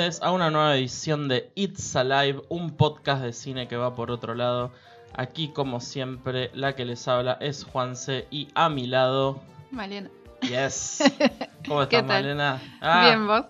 Bienvenidos a una nueva edición de It's Alive, un podcast de cine que va por otro lado. Aquí, como siempre, la que les habla es Juanse y a mi lado. Malena. Yes. ¿Cómo ¿Qué estás? Malena? Ah, Bien, vos.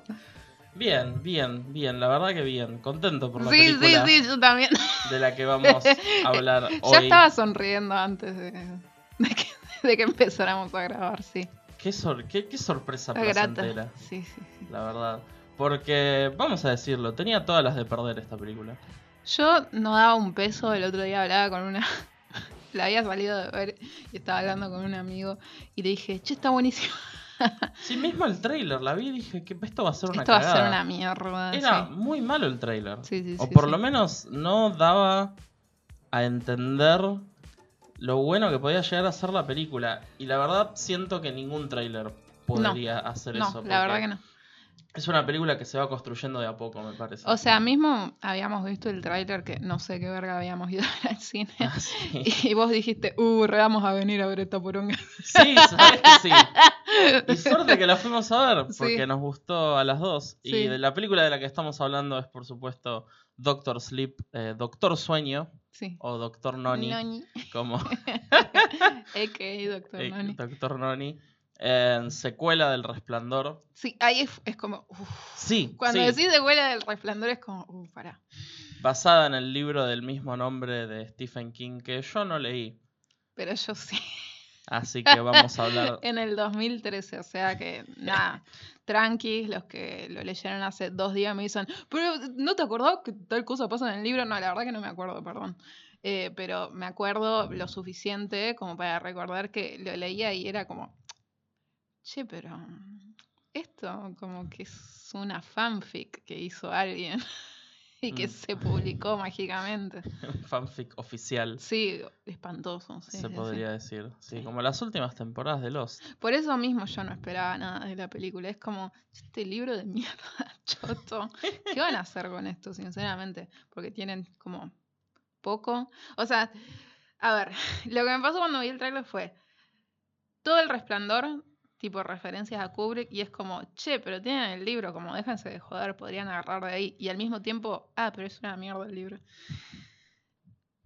Bien, bien, bien. La verdad que bien. Contento por la Sí, sí, película sí, yo también. de la que vamos a hablar hoy. Ya estaba sonriendo antes de, de que, de que empezáramos a grabar, sí. Qué, sor- qué- qué sorpresa placentera, Sí, sí, sí. la verdad. Porque, vamos a decirlo, tenía todas las de perder esta película. Yo no daba un peso, el otro día hablaba con una... La había salido de ver y estaba hablando con un amigo y le dije, che, está buenísimo. Sí, mismo el trailer, la vi y dije que esto va a ser una Esto va a ser una mierda. Era sí. muy malo el trailer. Sí, sí, o sí, por sí. lo menos no daba a entender lo bueno que podía llegar a ser la película. Y la verdad siento que ningún trailer podría hacer No, eso. la verdad que no. Es una película que se va construyendo de a poco, me parece. O sea, mismo habíamos visto el tráiler que no sé qué verga habíamos ido al cine. Ah, sí. Y vos dijiste, uh, re vamos a venir a ver esta poronga. Sí, sabes que sí. Y suerte que la fuimos a ver, porque Sí. nos gustó a las dos. Y Sí. de la película de la que estamos hablando es, por supuesto, Doctor Sleep, eh, Doctor Sueño o Doctor Noni, Noni. como. Doctor eh, Noni. Doctor Noni, en secuela del Resplandor. Sí, ahí es, es como, uf. Sí, Cuando sí, decís de huela del resplandor es como, uh, pará. basada en el libro del mismo nombre de Stephen King que yo no leí. Pero yo sí. Así que vamos a hablar. En el 2013, o sea que, nada, tranquis, los que lo leyeron hace dos días me dicen, pero ¿no te acordás que tal cosa pasa en el libro? No, la verdad que no me acuerdo, perdón. Eh, pero me acuerdo lo suficiente como para recordar que lo leía y era como, che, pero esto como que es una fanfic que hizo alguien y que Mm. se publicó mágicamente. fanfic oficial, Sí, espantoso. sí, se sí, podría decir. Sí, como las últimas temporadas de Lost. Por eso mismo yo no esperaba nada de la película. Es como, este libro de mierda, choto. ¿Qué van a hacer con esto, sinceramente? Porque tienen como poco. O sea, a ver, lo que me pasó cuando vi el trailer fue todo el resplandor, tipo referencias a Kubrick, y es como, che, pero tienen el libro, como déjense de joder, podrían agarrar de ahí. Y al mismo tiempo, ah, pero es una mierda el libro.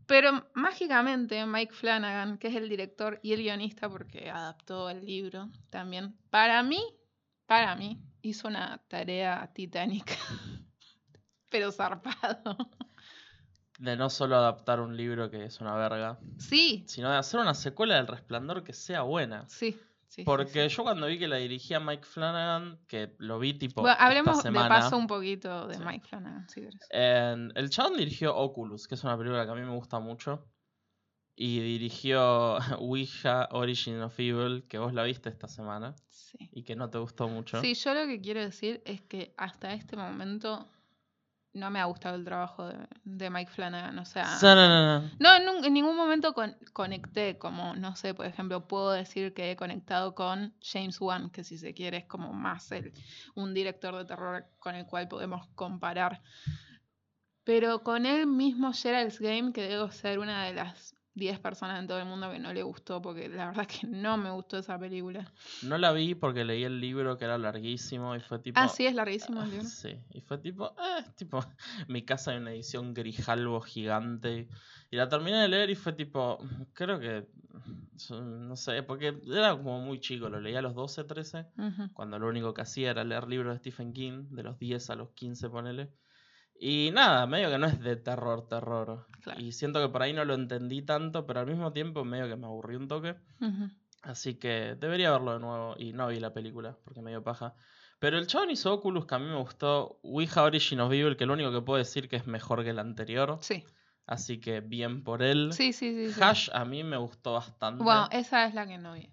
Pero mágicamente Mike Flanagan, que es el director y el guionista, porque adaptó el libro también, para mí, para mí, hizo una tarea titánica. Pero zarpado. De no solo adaptar un libro que es una verga, Sí, sino de hacer una secuela del Resplandor que sea buena. sí. Sí, Porque sí. yo cuando vi que la dirigía Mike Flanagan, que lo vi tipo Bueno, hablemos esta de semana, paso un poquito de. Mike Flanagan, si querés. el chabón dirigió Oculus, que es una película que a mí me gusta mucho. Y dirigió Ouija Origin of Evil, que vos la viste esta semana Sí. y que no te gustó mucho. Sí, yo lo que quiero decir es que hasta este momento no me ha gustado el trabajo de, de Mike Flanagan. O sea, No, no, no, no. no, en, un- en ningún momento con- conecté, como, no sé, por ejemplo, puedo decir que he conectado con James Wan, que si se quiere es como más el, un director de terror con el cual podemos comparar. Pero con él mismo Gerald's Game, que debo ser una de las 10 personas en todo el mundo que no le gustó, porque la verdad que no me gustó esa película. No la vi porque leí el libro que era larguísimo y fue tipo. Ah, sí, es larguísimo el libro. Sí, y fue tipo, eh, tipo, mi casa hay una edición grijalvo gigante. Y la terminé de leer y fue tipo, creo que, no sé, porque era como muy chico, lo leía a los 12, 13, Ujú. cuando lo único que hacía era leer libros de Stephen King, de los 10 a los 15, ponele. Y nada, medio que no es de terror, terror. Claro. Y siento que por ahí no lo entendí tanto, pero al mismo tiempo medio que me aburrí un toque. Así que debería verlo de nuevo. Y no vi la película, porque me dio paja. Pero el chabón hizo Oculus, que a mí me gustó. Ouija Origin of Evil, que lo único que puedo decir que es mejor que el anterior. Sí, Así que bien por él. sí, sí, sí. sí. Hash a mí me gustó bastante. Bueno, esa es la que no vi.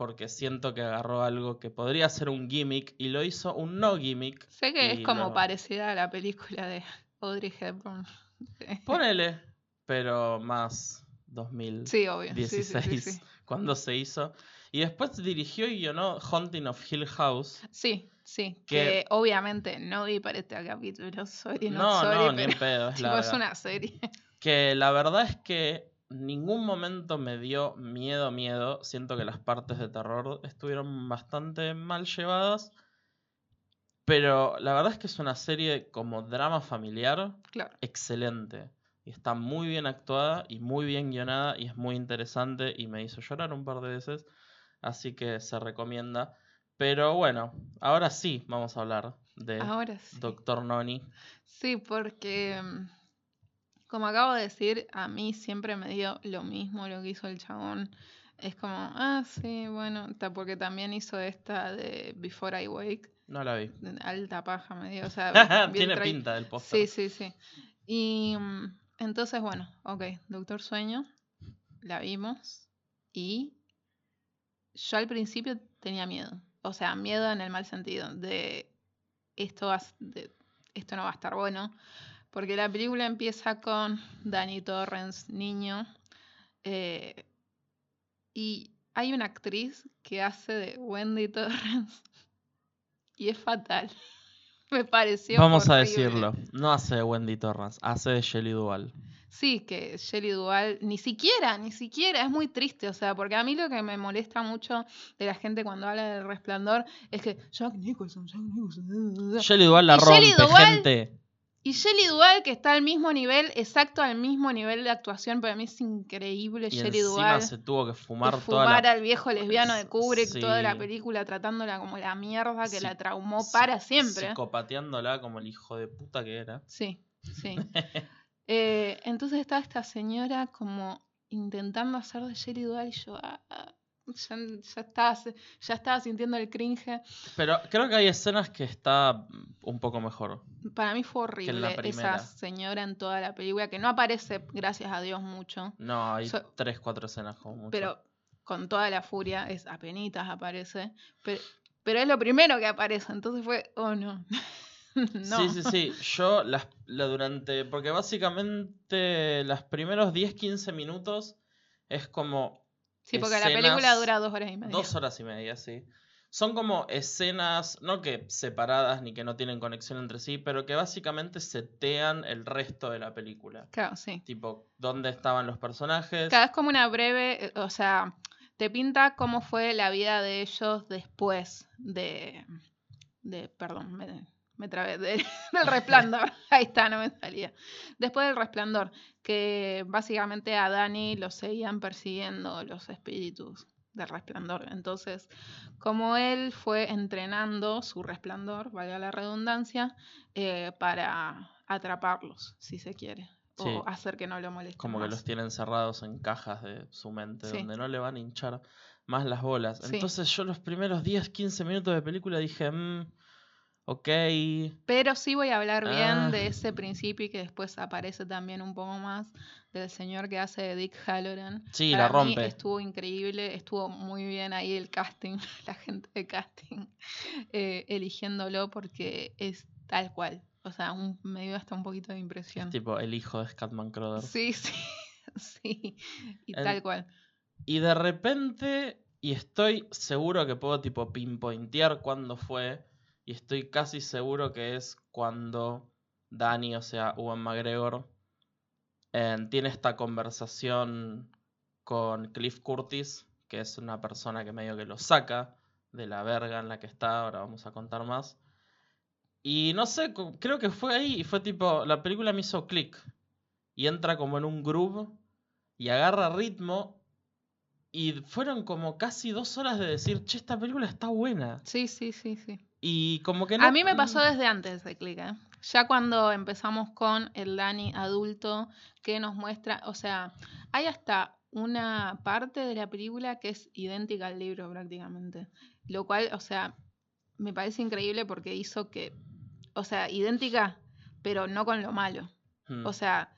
Porque siento que agarró algo que podría ser un gimmick y lo hizo un no gimmick. Sé que es como lo- parecida a la película de Audrey Hepburn. Ponele, pero más 2016, Sí, obvio. Sí, sí, cuando se hizo. Y después dirigió y guionó Haunting of Hill House. Sí, sí. Que- Que obviamente no vi para este capítulo. Sorry, no, No, sorry, no, ni en pedo, es tipo, es una serie. Que la verdad es que ningún momento me dio miedo, miedo. Siento que las partes de terror estuvieron bastante mal llevadas. Pero la verdad es que es una serie como drama familiar Claro. excelente. Y está muy bien actuada y muy bien guionada y es muy interesante y me hizo llorar un par de veces. Así que se recomienda. Pero bueno, ahora sí vamos a hablar de Ahora sí. Doctor Noni. Sí, porque mm, como acabo de decir, a mí siempre me dio lo mismo lo que hizo el chabón. Es como, ah, sí, bueno, porque también hizo esta de Before I Wake. No la vi. Alta paja me dio, o sea, Tiene pinta del Sí, póster. sí, sí. Y mm, entonces, bueno, ok, Doctor Sueño, la vimos y yo al principio tenía miedo. O sea, miedo en el mal sentido, de esto, va de esto no va a estar bueno. Porque la película empieza con Danny Torrance, niño, eh, y hay una actriz que hace de Wendy Torrance y es fatal. Me pareció. Vamos a decirlo. No hace de Wendy Torrance, hace de Shelley Duvall. Sí, que Shelley Duvall, ni siquiera, ni siquiera, es muy triste, o sea, porque a mí lo que me molesta mucho de la gente cuando habla del resplandor es que Jack Nicholson, Jack Nicholson. Shelley Duvall la Y rompe, gente. Y Shelley Duvall, que está al mismo nivel, exacto al mismo nivel de actuación, para mí es increíble Y Shelley encima Duvall. se tuvo que fumar toda fumar la... al viejo lesbiano de Kubrick toda la película tratándola como la mierda que Sí, la traumó para siempre. Psicopateándola como el hijo de puta que era. Sí, sí. Eh, entonces estaba esta señora como intentando hacer de Shelley Duvall y yo ah, ah, ya, ya estaba, ya estaba sintiendo el cringe. Pero creo que hay escenas que está un poco mejor. Para mí fue horrible esa señora en toda la película, que no aparece, gracias a Dios, mucho, No, hay So- tres, cuatro escenas como mucho. pero con toda la furia, es apenitas aparece, pero, pero es lo primero que aparece, entonces fue, oh no. no. Sí, sí, sí. Yo las, la durante. Porque básicamente los primeros 10, 15 minutos es como. Sí, porque la película dura dos horas y media. Dos horas y media, sí. Son como escenas, no que separadas ni que no tienen conexión entre sí, pero que básicamente setean el resto de la película. Claro, sí. Tipo, dónde estaban los personajes. Cada vez como una breve, eh, o sea, te pinta cómo fue la vida de ellos después de, de perdón, me, me trabé, de- del resplandor. Ahí está, no me salía. Después del resplandor, que básicamente a Dani lo seguían persiguiendo los espíritus del resplandor. Entonces, como él fue entrenando su resplandor, valga la redundancia, eh, para atraparlos, si se quiere. Sí. O hacer que no lo molesten Como que los tienen cerrados en cajas de su mente, Sí. donde no le van a hinchar más las bolas. Sí. Entonces yo los primeros 10, 15 minutos de película dije, "Mm, ok. Pero sí voy a hablar bien Ah. de ese principio y que después aparece también un poco más del señor que hace de Dick Halloran. Sí, Para la mí rompe. estuvo increíble, estuvo muy bien ahí el casting, la gente de casting, eh, eligiéndolo porque es tal cual. O sea, un, me dio hasta un poquito de impresión. Tipo el hijo de Scatman Crothers. Sí, sí, sí. Y El- tal cual. Y de repente, y estoy seguro que puedo tipo pinpointear cuándo fue, y estoy casi seguro que es cuando Danny, o sea, Ewan McGregor, eh, tiene esta conversación con Cliff Curtis, que es una persona que medio que lo saca de la verga en la que está, ahora vamos a contar más. Y no sé, creo que fue ahí y fue tipo, la película me hizo clic. Y entra como en un groove y agarra ritmo. Y fueron como casi dos horas de decir, che, esta película está buena. Sí, sí, sí, sí. Y como que no. A mí me pasó mm, desde antes de click, ¿eh? Ya cuando empezamos con el Dani adulto que nos muestra, o sea, hay hasta una parte de la película que es idéntica al libro prácticamente. Lo cual, o sea, me parece increíble porque hizo que, o sea, idéntica, pero no con lo malo. mm, O sea,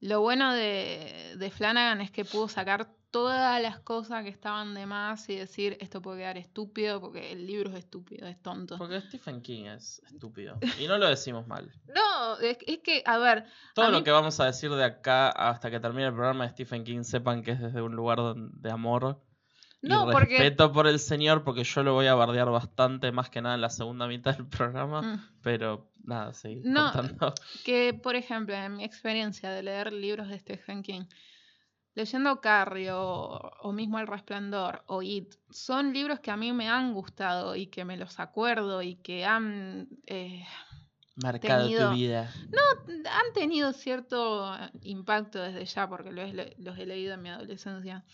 lo bueno de, de Flanagan es que pudo sacar todas las cosas que estaban de más y decir esto puede quedar estúpido porque el libro es estúpido, es tonto. Porque Stephen King es estúpido. Y no lo decimos mal. No, es, es que, a ver, Todo A lo mí- que vamos a decir de acá hasta que termine el programa de Stephen King, sepan que es desde un lugar de amor. no, y porque... respeto por el señor, porque yo lo voy a bardear bastante, más que nada en la segunda mitad del programa. Mm, Pero nada, sí. No, contando. Que, por ejemplo, en mi experiencia de leer libros de Stephen King, leyendo Carrie o, mismo El Resplandor o It, son libros que a mí me han gustado y que me los acuerdo y que han... eh, Marcado tenido- tu vida. han tenido cierto eh, impacto desde ya, porque los he leído en mi adolescencia.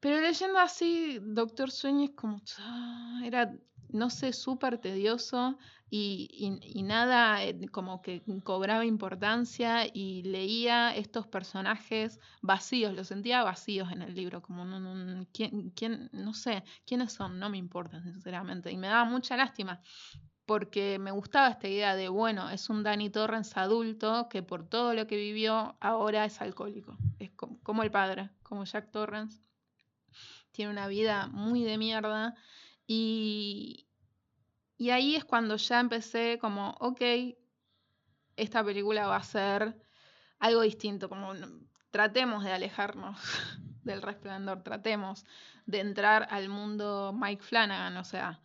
Pero leyendo así, Doctor Sueño es como. ah, Era, no sé, súper tedioso y, y- nada eh, como que cobraba importancia y leía estos personajes vacíos, los sentía vacíos en el libro, como no, ¿quién, quién, no sé, quiénes son, no me importa, sinceramente. Y me daba mucha lástima porque me gustaba esta idea de, bueno, es un Danny Torrance adulto que por todo lo que vivió ahora es alcohólico. Es co- como, el padre, como Jack Torrance. Tiene una vida muy de mierda. Y, y ahí es cuando ya empecé como, ok, esta película va a ser algo distinto, como tratemos de alejarnos del resplandor, tratemos de entrar al mundo Mike Flanagan, o sea,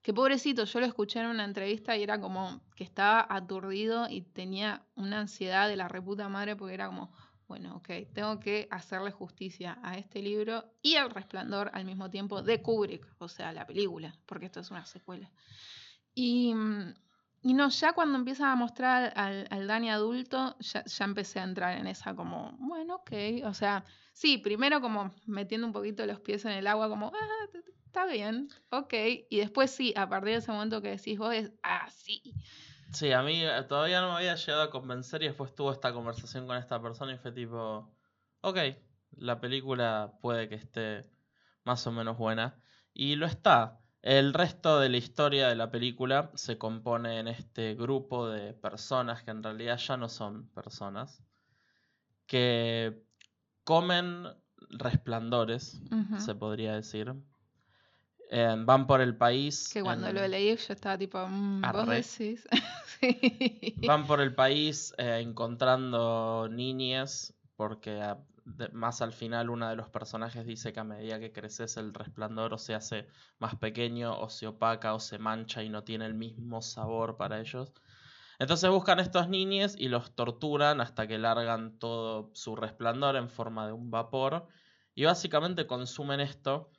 que pobrecito, yo lo escuché en una entrevista y era como que estaba aturdido y tenía una ansiedad de la reputa madre porque era como, bueno, ok, tengo que hacerle justicia a este libro y al resplandor al mismo tiempo de Kubrick, o sea, la película, porque esto es una secuela. Y, mm, y no, ya cuando empieza a mostrar al, al Dani adulto, ya, ya empecé a entrar en esa como, bueno, ok, o sea, sí, primero como metiendo un poquito los pies en el agua, como, ah, está bien, ok, y después sí, a partir de ese momento que decís vos es, ah, Sí, a mí eh, todavía no me había llegado a convencer y después tuve esta conversación con esta persona y fue tipo, ok, la película puede que esté más o menos buena. Y lo está. El resto de la historia de la película se compone en este grupo de personas que en realidad ya no son personas, que comen resplandores, se podría decir. Eh, van por el país. que cuando en- lo leí yo estaba tipo, mm, vos Arre. decís, sí. Van por el país eh, encontrando niñas, porque a- de- más al final uno de los personajes dice que a medida que creces el resplandor o se hace más pequeño, o se opaca, o se mancha y no tiene el mismo sabor para ellos. Entonces buscan estos niños y los torturan hasta que largan todo su resplandor en forma de un vapor. Y básicamente consumen esto,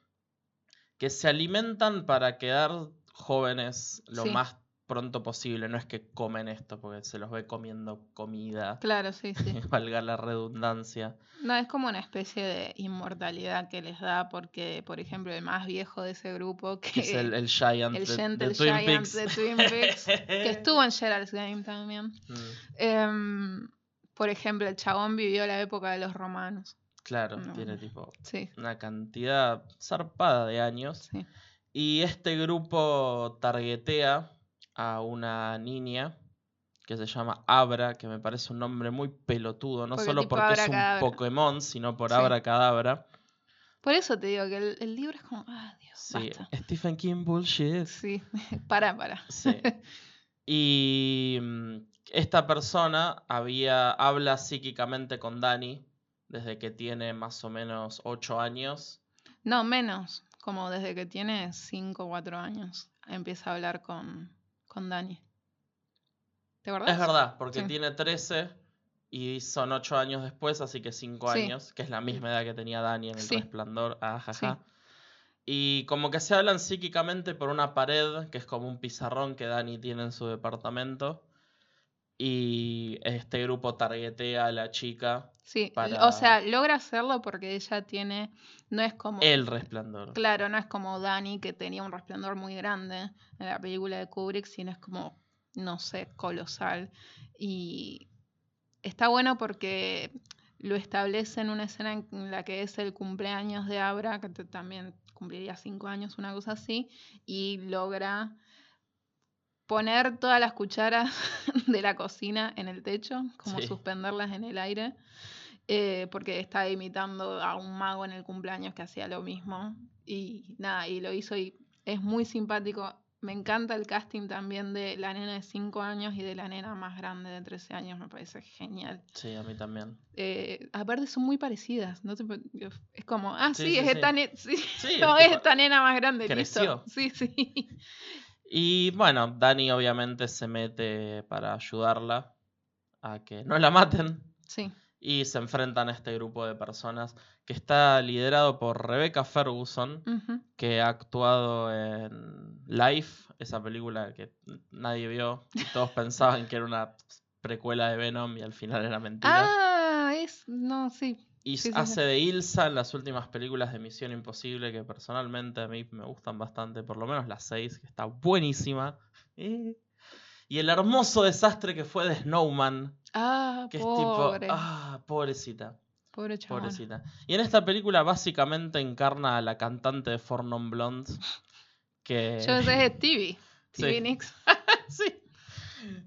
que se alimentan para quedar jóvenes lo Sí. más pronto posible. No es que comen esto porque se los ve comiendo comida, Claro, sí, sí. valga la redundancia. No, es como una especie de inmortalidad que les da porque, por ejemplo, el más viejo de ese grupo, que, Que es el, el Giant el de, Gentle de Twin Giant Peaks. de Twin Peaks, que estuvo en Gerald's Game también. Mm, Em, por ejemplo, el chabón vivió la época de los romanos. Claro, No. tiene tipo Sí, una cantidad zarpada de años. sí. Y este grupo targetea a una niña que se llama Abra, que me parece un nombre muy pelotudo, no Porque solo porque es un. Pokémon, sino por Sí. Abra Cadabra. Por eso te digo que el, el libro es como, ah, Dios, Sí, basta. Stephen King bullshit. Sí, para, para. Sí. Y mm, esta persona había, habla psíquicamente con Dani desde que tiene más o menos 8 años. No, menos, como desde que tiene 5 o 4 años, empieza a hablar con, con Dani. ¿Te acuerdas? Es verdad, porque Sí. tiene 13 y son 8 años después, así que 5 Sí. años, que es la misma edad que tenía Dani en el Sí. resplandor. Ajaja. Sí. Y como que se hablan psíquicamente por una pared, que es como un pizarrón que Dani tiene en su departamento. Y este grupo targetea a la chica Sí, para- o sea, logra hacerlo porque ella tiene, no es como, el resplandor. claro, no es como Dani que tenía un resplandor muy grande en la película de Kubrick, sino es como, no sé, colosal. Y está bueno porque lo establece en una escena en la que es el cumpleaños de Abra, que también cumpliría cinco años, una cosa así, y logra poner todas las cucharas de la cocina en el techo, como Sí. suspenderlas en el aire, eh, porque está imitando a un mago en el cumpleaños que hacía lo mismo. Y nada, y lo hizo y es muy simpático. Me encanta el casting también de la nena de 5 años y de la nena más grande de 13 años, me parece genial. Sí, a mí también. Eh, aparte son muy parecidas, ¿no? es como, ah, Sí, sí, es esta nena, sí, Sí, no, es esta nena más grande, creció. listo. Sí, sí. Y bueno, Dani obviamente se mete para ayudarla a que no la maten. Sí, y se enfrentan a este grupo de personas que está liderado por Rebecca Ferguson, que ha actuado en Life, esa película que nadie vio y todos pensaban que era una precuela de Venom y al final era mentira. Ah, sí. y sí, sí, hace sí. de Ilsa en las últimas películas de Misión Imposible, que personalmente a mí me gustan bastante, por lo menos la 6, que está buenísima. Eh. Y el hermoso desastre que fue de Snowman, Ah, que pobre. es tipo, ah, pobrecita. pobre. Pobrecita. Y en esta película básicamente encarna a la cantante de Four Non Blondes. Que. Yo ese es Stevie. Sí. Stevie Nicks. sí.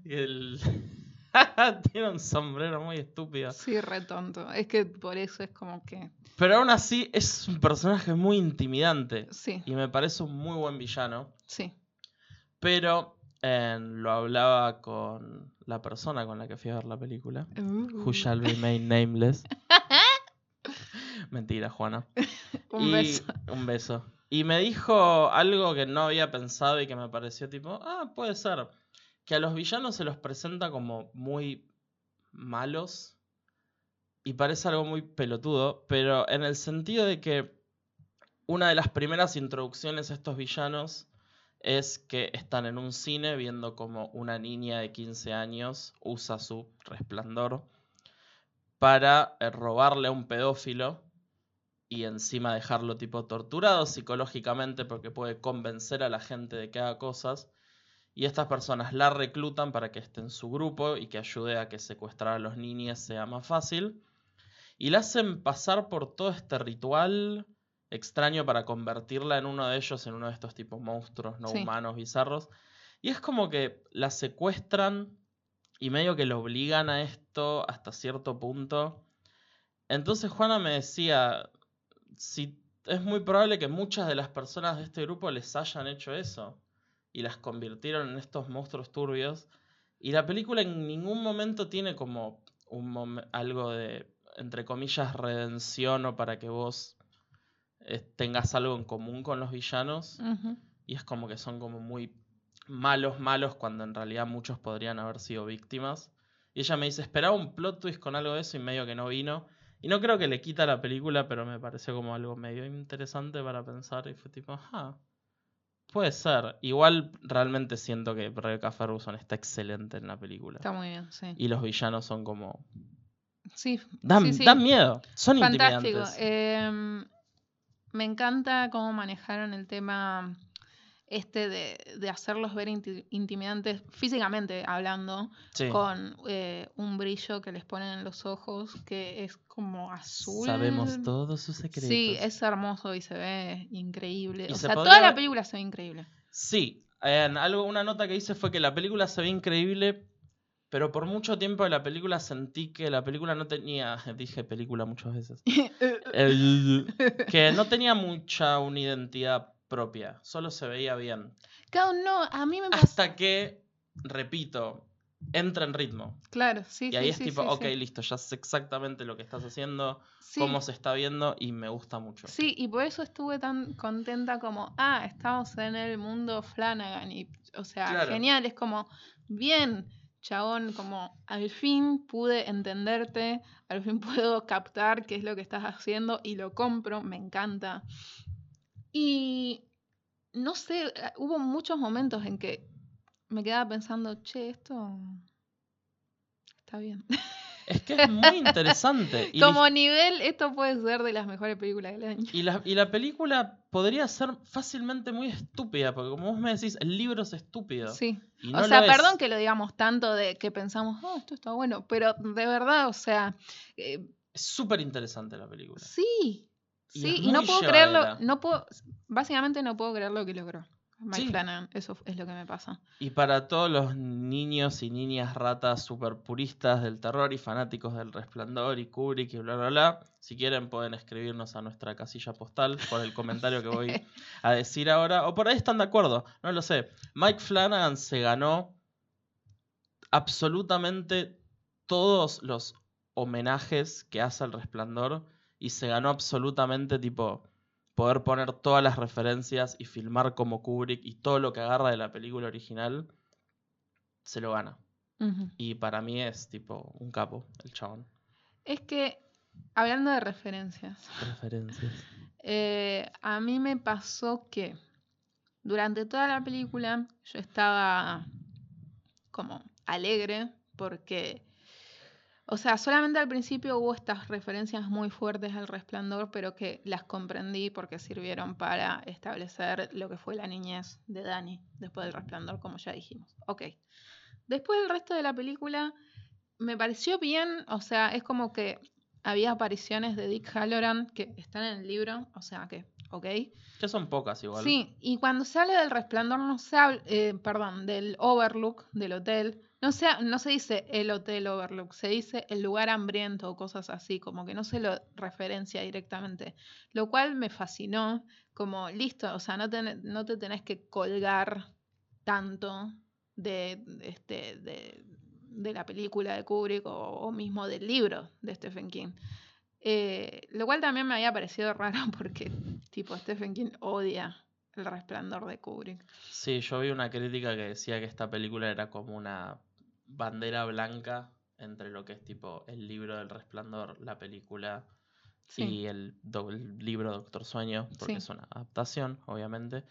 Y el. Tiene un sombrero muy estúpido. Sí, re tonto. Es que por eso es como que. Pero aún así es un personaje muy intimidante. Sí, Y me parece un muy buen villano. sí. Pero eh, lo hablaba con la persona con la que fui a ver la película. Who Uh, shall remain nameless. Mentira, Juana. Un Y- beso. Un beso. Y me dijo algo que no había pensado y que me pareció tipo, ah, puede ser. Que a los villanos se los presenta como muy malos. Y parece algo muy pelotudo, pero en el sentido de que una de las primeras introducciones a estos villanos es que están en un cine viendo como una niña de 15 años usa su resplandor para eh, robarle a un pedófilo y encima dejarlo tipo torturado psicológicamente porque puede convencer a la gente de que haga cosas. Y estas personas la reclutan para que esté en su grupo y que ayude a que secuestrar a los niños sea más fácil. Y la hacen pasar por todo este ritual extraño para convertirla en uno de ellos, en uno de estos tipos monstruos no Sí. humanos bizarros. Y es como que la secuestran y medio que lo obligan a esto hasta cierto punto. Entonces Juana me decía, si es muy probable que muchas de las personas de este grupo les hayan hecho eso y las convirtieron en estos monstruos turbios. Y la película en ningún momento tiene como un algo de, entre comillas, redención o para que vos eh, tengas algo en común con los villanos. Y es como que son como muy malos, malos, cuando en realidad muchos podrían haber sido víctimas. Y ella me dice, esperaba un plot twist con algo de eso y medio que no vino. Y no creo que le quita la película, pero me pareció como algo medio interesante para pensar. Y fue tipo, ajá, puede ser. Igual realmente siento que Rebecca Ferguson está excelente en la película. Está muy bien, sí. Y los villanos son como... Sí, Dan, sí, sí. dan miedo, son Fantástico. intimidantes. Em, me encanta cómo manejaron el tema este de, de hacerlos ver inti- intimidantes físicamente hablando, Sí. con eh, un brillo que les ponen en los ojos que es como azul. Sabemos todos sus secretos. Sí, es hermoso y se ve increíble. Y o se sea, podría toda la película se ve increíble. Sí, algo, una nota que hice fue que la película se ve increíble, pero por mucho tiempo de la película sentí que la película no tenía, dije película muchas veces, El- que no tenía mucha una identidad propia, solo se veía bien. Claro, no, a mí me pasa. Hasta que, repito, entra en ritmo. Claro, sí, Y ahí sí, es sí, tipo, sí, ok, listo, ya sé exactamente lo que estás haciendo, cómo se está viendo y me gusta mucho. Sí, y por eso estuve tan contenta como, ah, estamos en el mundo Flanagan. Y, o sea, Claro. genial, es como, bien, chabón, como al fin pude entenderte, al fin puedo captar qué es lo que estás haciendo y lo compro, me encanta. Y no sé, eh, hubo muchos momentos en que me quedaba pensando, che, esto está bien. Es que es muy interesante. y como nivel, esto puede ser de las mejores películas del año. Y la, y la película podría ser fácilmente muy estúpida, porque como vos me decís, el libro es estúpido. Sí. y o no sea, es. perdón que lo digamos tanto de que pensamos, oh, esto está bueno, pero de verdad, o sea, eh, Es súper interesante la película. sí, sí, y no puedo creerlo, no puedo, básicamente no puedo creer lo que logró Mike Sí. Flanagan, eso es lo que me pasa. Y para todos los niños y niñas ratas super puristas del terror y fanáticos del resplandor y Kubrick y bla bla bla, si quieren pueden escribirnos a nuestra casilla postal por el comentario que voy a decir ahora, o por ahí están de acuerdo, no lo sé. Mike Flanagan se ganó absolutamente todos los homenajes que hace al resplandor y se ganó absolutamente tipo poder poner todas las referencias y filmar como Kubrick y todo lo que agarra de la película original se lo gana. Y para mí es tipo un capo, el chabón. Es que, hablando de referencias, Referencias. eh, a mí me pasó que durante toda la película yo estaba como alegre porque, o sea, solamente al principio hubo estas referencias muy fuertes al resplandor, pero que las comprendí porque sirvieron para establecer lo que fue la niñez de Dani después del resplandor, como ya dijimos. Ok. Después del resto de la película me pareció bien, o sea, es como que había apariciones de Dick Halloran que están en el libro, o sea que, ok. Que son pocas igual. Sí, y cuando se habla del resplandor, no se habla, eh, perdón, del overlook del hotel, no se, no se dice el hotel overlook, se dice el lugar hambriento o cosas así, como que no se lo referencia directamente, lo cual me fascinó, como listo, o sea, no, ten- no te tenés que colgar tanto de, este, de, de la película de Kubrick o, o mismo del libro de Stephen King. Eh, lo cual también me había parecido raro porque, tipo, Stephen King odia el resplandor de Kubrick. Sí, yo vi una crítica que decía que esta película era como una bandera blanca entre lo que es tipo el libro del resplandor, la película Sí. y el, libro Doctor Sueño, porque Sí. es una adaptación, obviamente.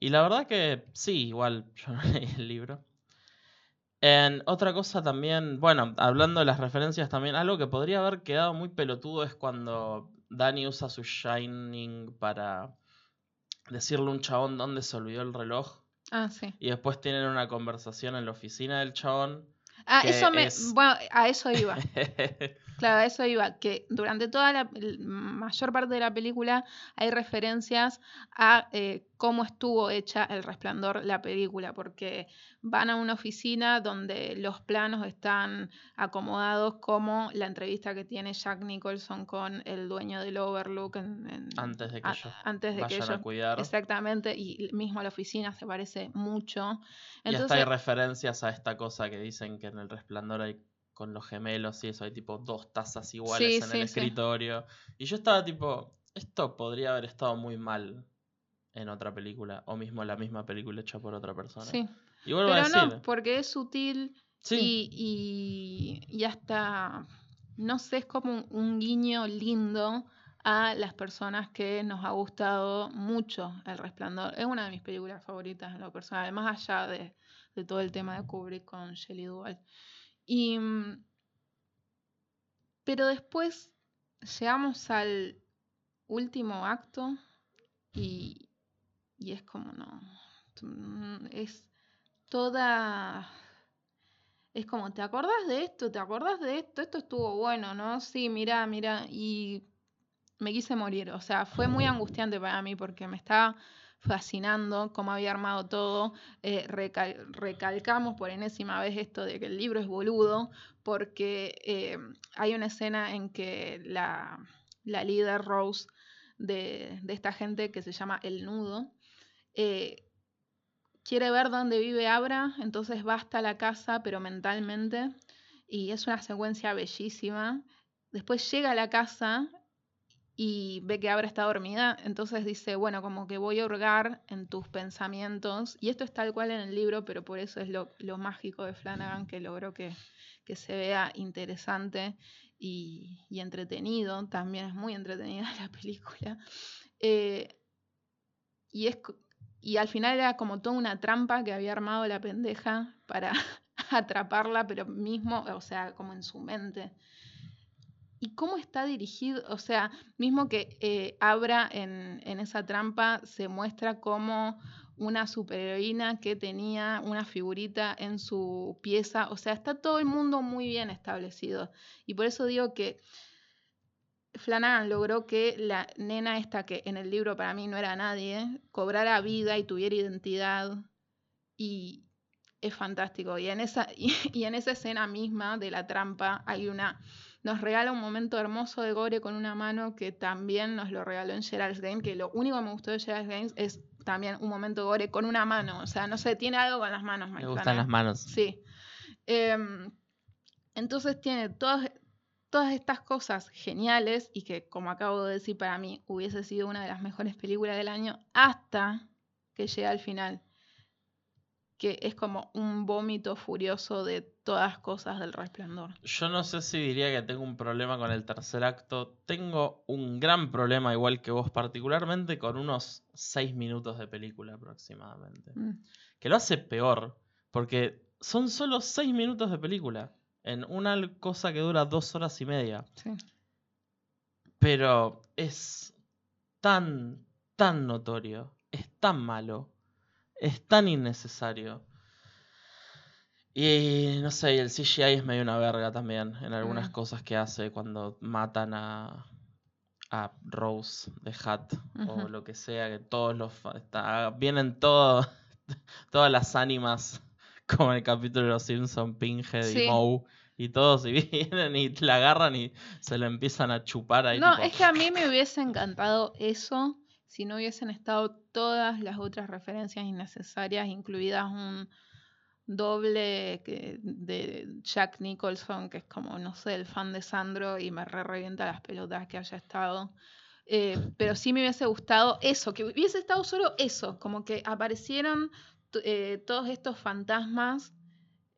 Y la verdad que sí, igual yo no leí el libro. En otra cosa también, bueno, hablando de las referencias también, algo que podría haber quedado muy pelotudo es cuando Dani usa su Shining para decirle a un chabón dónde se olvidó el reloj. Ah, sí. Y después tienen una conversación en la oficina del chabón. Ah, eso me. es- Bueno, a eso iba. Claro, a eso iba. Que durante toda la mayor parte de la película hay referencias a eh, cómo estuvo hecha El Resplandor, la película. Porque van a una oficina donde los planos están acomodados como la entrevista que tiene Jack Nicholson con el dueño del Overlook en- en- Antes de que a- ellos antes de que vayan ellos a cuidar. Exactamente, y mismo la oficina se parece mucho. Y hasta Entonces, hay referencias a esta cosa que dicen que en el resplandor hay con los gemelos y eso, hay tipo dos tazas iguales Sí, en sí, el sí. escritorio. Y yo estaba tipo, esto podría haber estado muy mal en otra película, o mismo la misma película hecha por otra persona. sí. Y vuelvo a Pero decir, no, porque es sutil sí, y, y, y hasta, no sé, es como un, un guiño lindo a las personas que nos ha gustado mucho El Resplandor. Es una de mis películas favoritas en lo personal, más allá de, de todo el tema de Kubrick con Shelley Duvall. Y, pero después llegamos al último acto y, y es como no, mm, es toda... Es como, ¿te acordás de esto? ¿Te acordás de esto? Esto estuvo bueno, ¿no? Sí, mira, mira. Y me quise morir. O sea, fue muy angustiante para mí porque me estaba fascinando cómo había armado todo. Eh, recal- recalcamos por enésima vez esto de que el libro es boludo porque eh, hay una escena en que la, la líder Rose de, de esta gente que se llama El Nudo, eh, quiere ver dónde vive Abra, entonces va hasta la casa, pero mentalmente, y es una secuencia bellísima. Después llega a la casa y ve que Abra está dormida, entonces dice, bueno, como que voy a hurgar en tus pensamientos, y esto es tal cual en el libro, pero por eso es lo, mágico de Flanagan, que logró que, se vea interesante y, entretenido, también es muy entretenida la película. Eh, y es y al final era como toda una trampa que había armado la pendeja para atraparla, pero mismo, o sea, como en su mente. ¿Y cómo está dirigido? O sea, mismo que eh, Abra en, en esa trampa se muestra como una superheroína que tenía una figurita en su pieza. O sea, está todo el mundo muy bien establecido. Y por eso digo que Flanagan logró que la nena esta, que en el libro para mí no era nadie, cobrara vida y tuviera identidad. Y es fantástico. Y en esa, y, y en esa escena misma de la trampa hay una. Nos regala un momento hermoso de gore con una mano que también nos lo regaló en Gerald's Game, que lo único que me gustó de Gerald's Games es también un momento de gore con una mano. O sea, no sé, tiene algo con las manos, me gustan Flanagan. las manos. Sí. Em, entonces tiene todas, todas estas cosas geniales y que, como acabo de decir, para mí hubiese sido una de las mejores películas del año hasta que llega al final, que es como un vómito furioso de todas cosas del resplandor. Yo no sé si diría que tengo un problema con el tercer acto. Tengo un gran problema, igual que vos, particularmente con unos 6 minutos de película aproximadamente. Mm. Que lo hace peor, porque son solo 6 minutos de película. En una cosa que dura dos horas y media. Sí. Pero es tan, tan notorio. Es tan malo. Es tan innecesario. Y no sé, y el CGI es medio una verga también en algunas Mm. cosas que hace cuando matan a, a Rose de Hat o lo que sea, que todos los está- vienen todos todas las ánimas como en el capítulo de los Simpson, Pinhead Sí. y Moe y todos y vienen y la agarran y se la empiezan a chupar ahí No, tipo, es que a mí me hubiese encantado eso si no hubiesen estado todas las otras referencias innecesarias, incluidas un doble que- de Jack Nicholson, que es como, no sé, el fan de Sandro y me re revienta las pelotas que haya estado. Eh, pero sí me hubiese gustado eso, que hubiese estado solo eso, como que aparecieron eh, todos estos fantasmas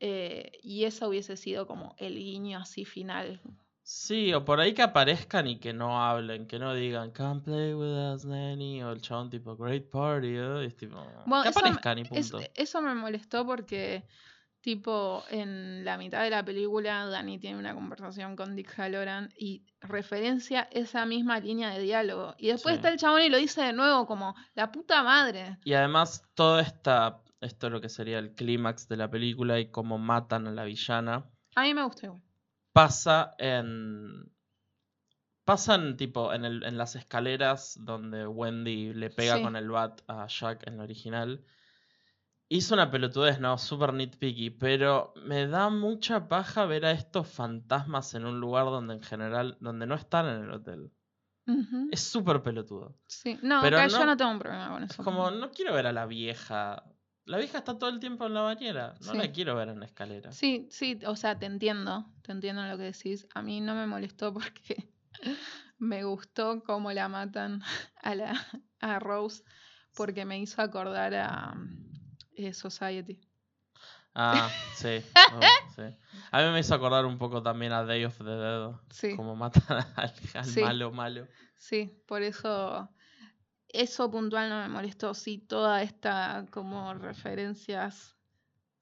eh, y eso hubiese sido como el guiño así final. Sí, o por ahí que aparezcan y que no hablen, que no digan, come play with us, Nanny, o el chabón tipo, great party, ¿eh? es tipo, Bueno, que eso aparezcan y Es- punto. eso me molestó porque, tipo, en la mitad de la película, Dani tiene una conversación con Dick Halloran y referencia esa misma línea de diálogo. Y después Sí. está el chabón y lo dice de nuevo, como, la puta madre. Y además, todo esta, esto es lo que sería el clímax de la película y cómo matan a la villana, A mí me gustó igual. pasa en... Pasan tipo en, el, en las escaleras donde Wendy le pega Sí. con el bat a Jack en la original. Hizo una pelotudez, ¿no? Super nitpicky, pero me da mucha paja ver a estos fantasmas en un lugar donde en general, donde no están en el hotel. Es súper pelotudo. Sí, no, pero acá yo no- no tengo un problema con Es eso. como, no quiero ver a la vieja. La vieja está todo el tiempo en la bañera. No Sí. la quiero ver en la escalera. Sí, sí, o sea, te entiendo, te entiendo lo que decís. A mí no me molestó porque me gustó cómo la matan a la a Rose porque me hizo acordar a eh, Society. Ah, sí, oh, sí. A mí me hizo acordar un poco también a Day of the Dead. Sí, Como matan al, al Sí. malo malo. sí, por eso eso puntual no me molestó. Sí, toda esta como referencias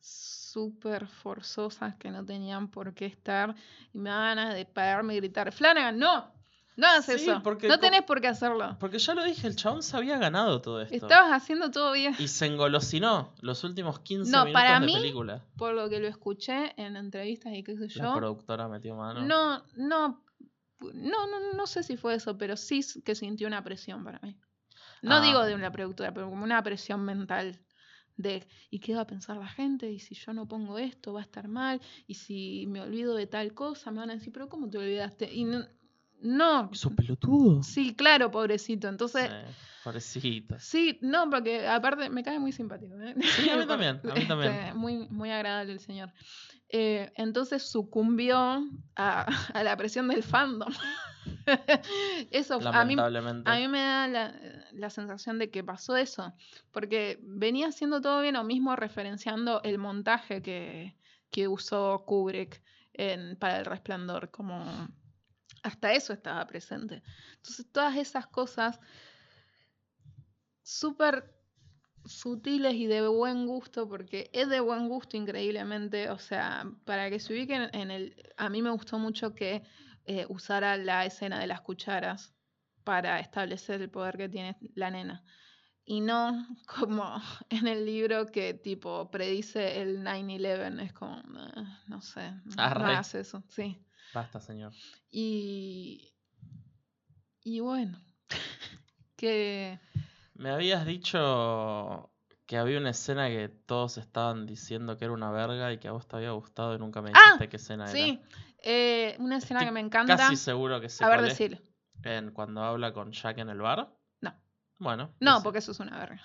súper forzosas que no tenían por qué estar y me da ganas de pararme y gritar, Flanagan, no, no hagas Sí, eso, porque no tenés por qué hacerlo. Porque ya lo dije, el chabón se había ganado todo esto. Estabas haciendo todo bien. Y se engolosinó los últimos 15 No, minutos para de mí, película. Por lo que lo escuché en entrevistas y qué sé La yo. productora metió mano. No, no, no, no, no sé si fue eso, pero sí que sintió una presión para mí. No Ah. digo de una productora, pero como una presión mental de ¿y qué va a pensar la gente? Y si yo no pongo esto, va a estar mal. Y si me olvido de tal cosa, me van a decir, pero ¿cómo te olvidaste? Y no, no ¿Hizo pelotudo? sí, claro, pobrecito. Entonces, Sí, pobrecito. Sí, no, porque aparte me cae muy simpático. ¿eh? Sí, a mí también, a mí también. Este, muy, muy agradable el señor. Eh, entonces sucumbió a, a la presión del fandom. eso a mí, Lamentablemente. a mí me da la, la sensación de que pasó eso, porque venía haciendo todo bien o mismo referenciando el montaje que, que usó Kubrick en, para El Resplandor, como hasta eso estaba presente. Entonces todas esas cosas súper sutiles y de buen gusto, porque es de buen gusto increíblemente, o sea, para que se ubiquen en el... A mí me gustó mucho que eh, usara la escena de las cucharas para establecer el poder que tiene la nena. Y no como en el libro que tipo predice el 9-11, es como, eh, no sé, no Arre. hagas eso, sí. Basta, señor. Y, y bueno, que Me habías dicho que había una escena que todos estaban diciendo que era una verga y que a vos te había gustado y nunca me Ah, dijiste qué escena sí, eh, una escena Estoy que me encanta. Casi seguro que sé A ver, cuál es. decir. En cuando habla con Jack en el bar. No. Bueno. No, porque eso es una verga.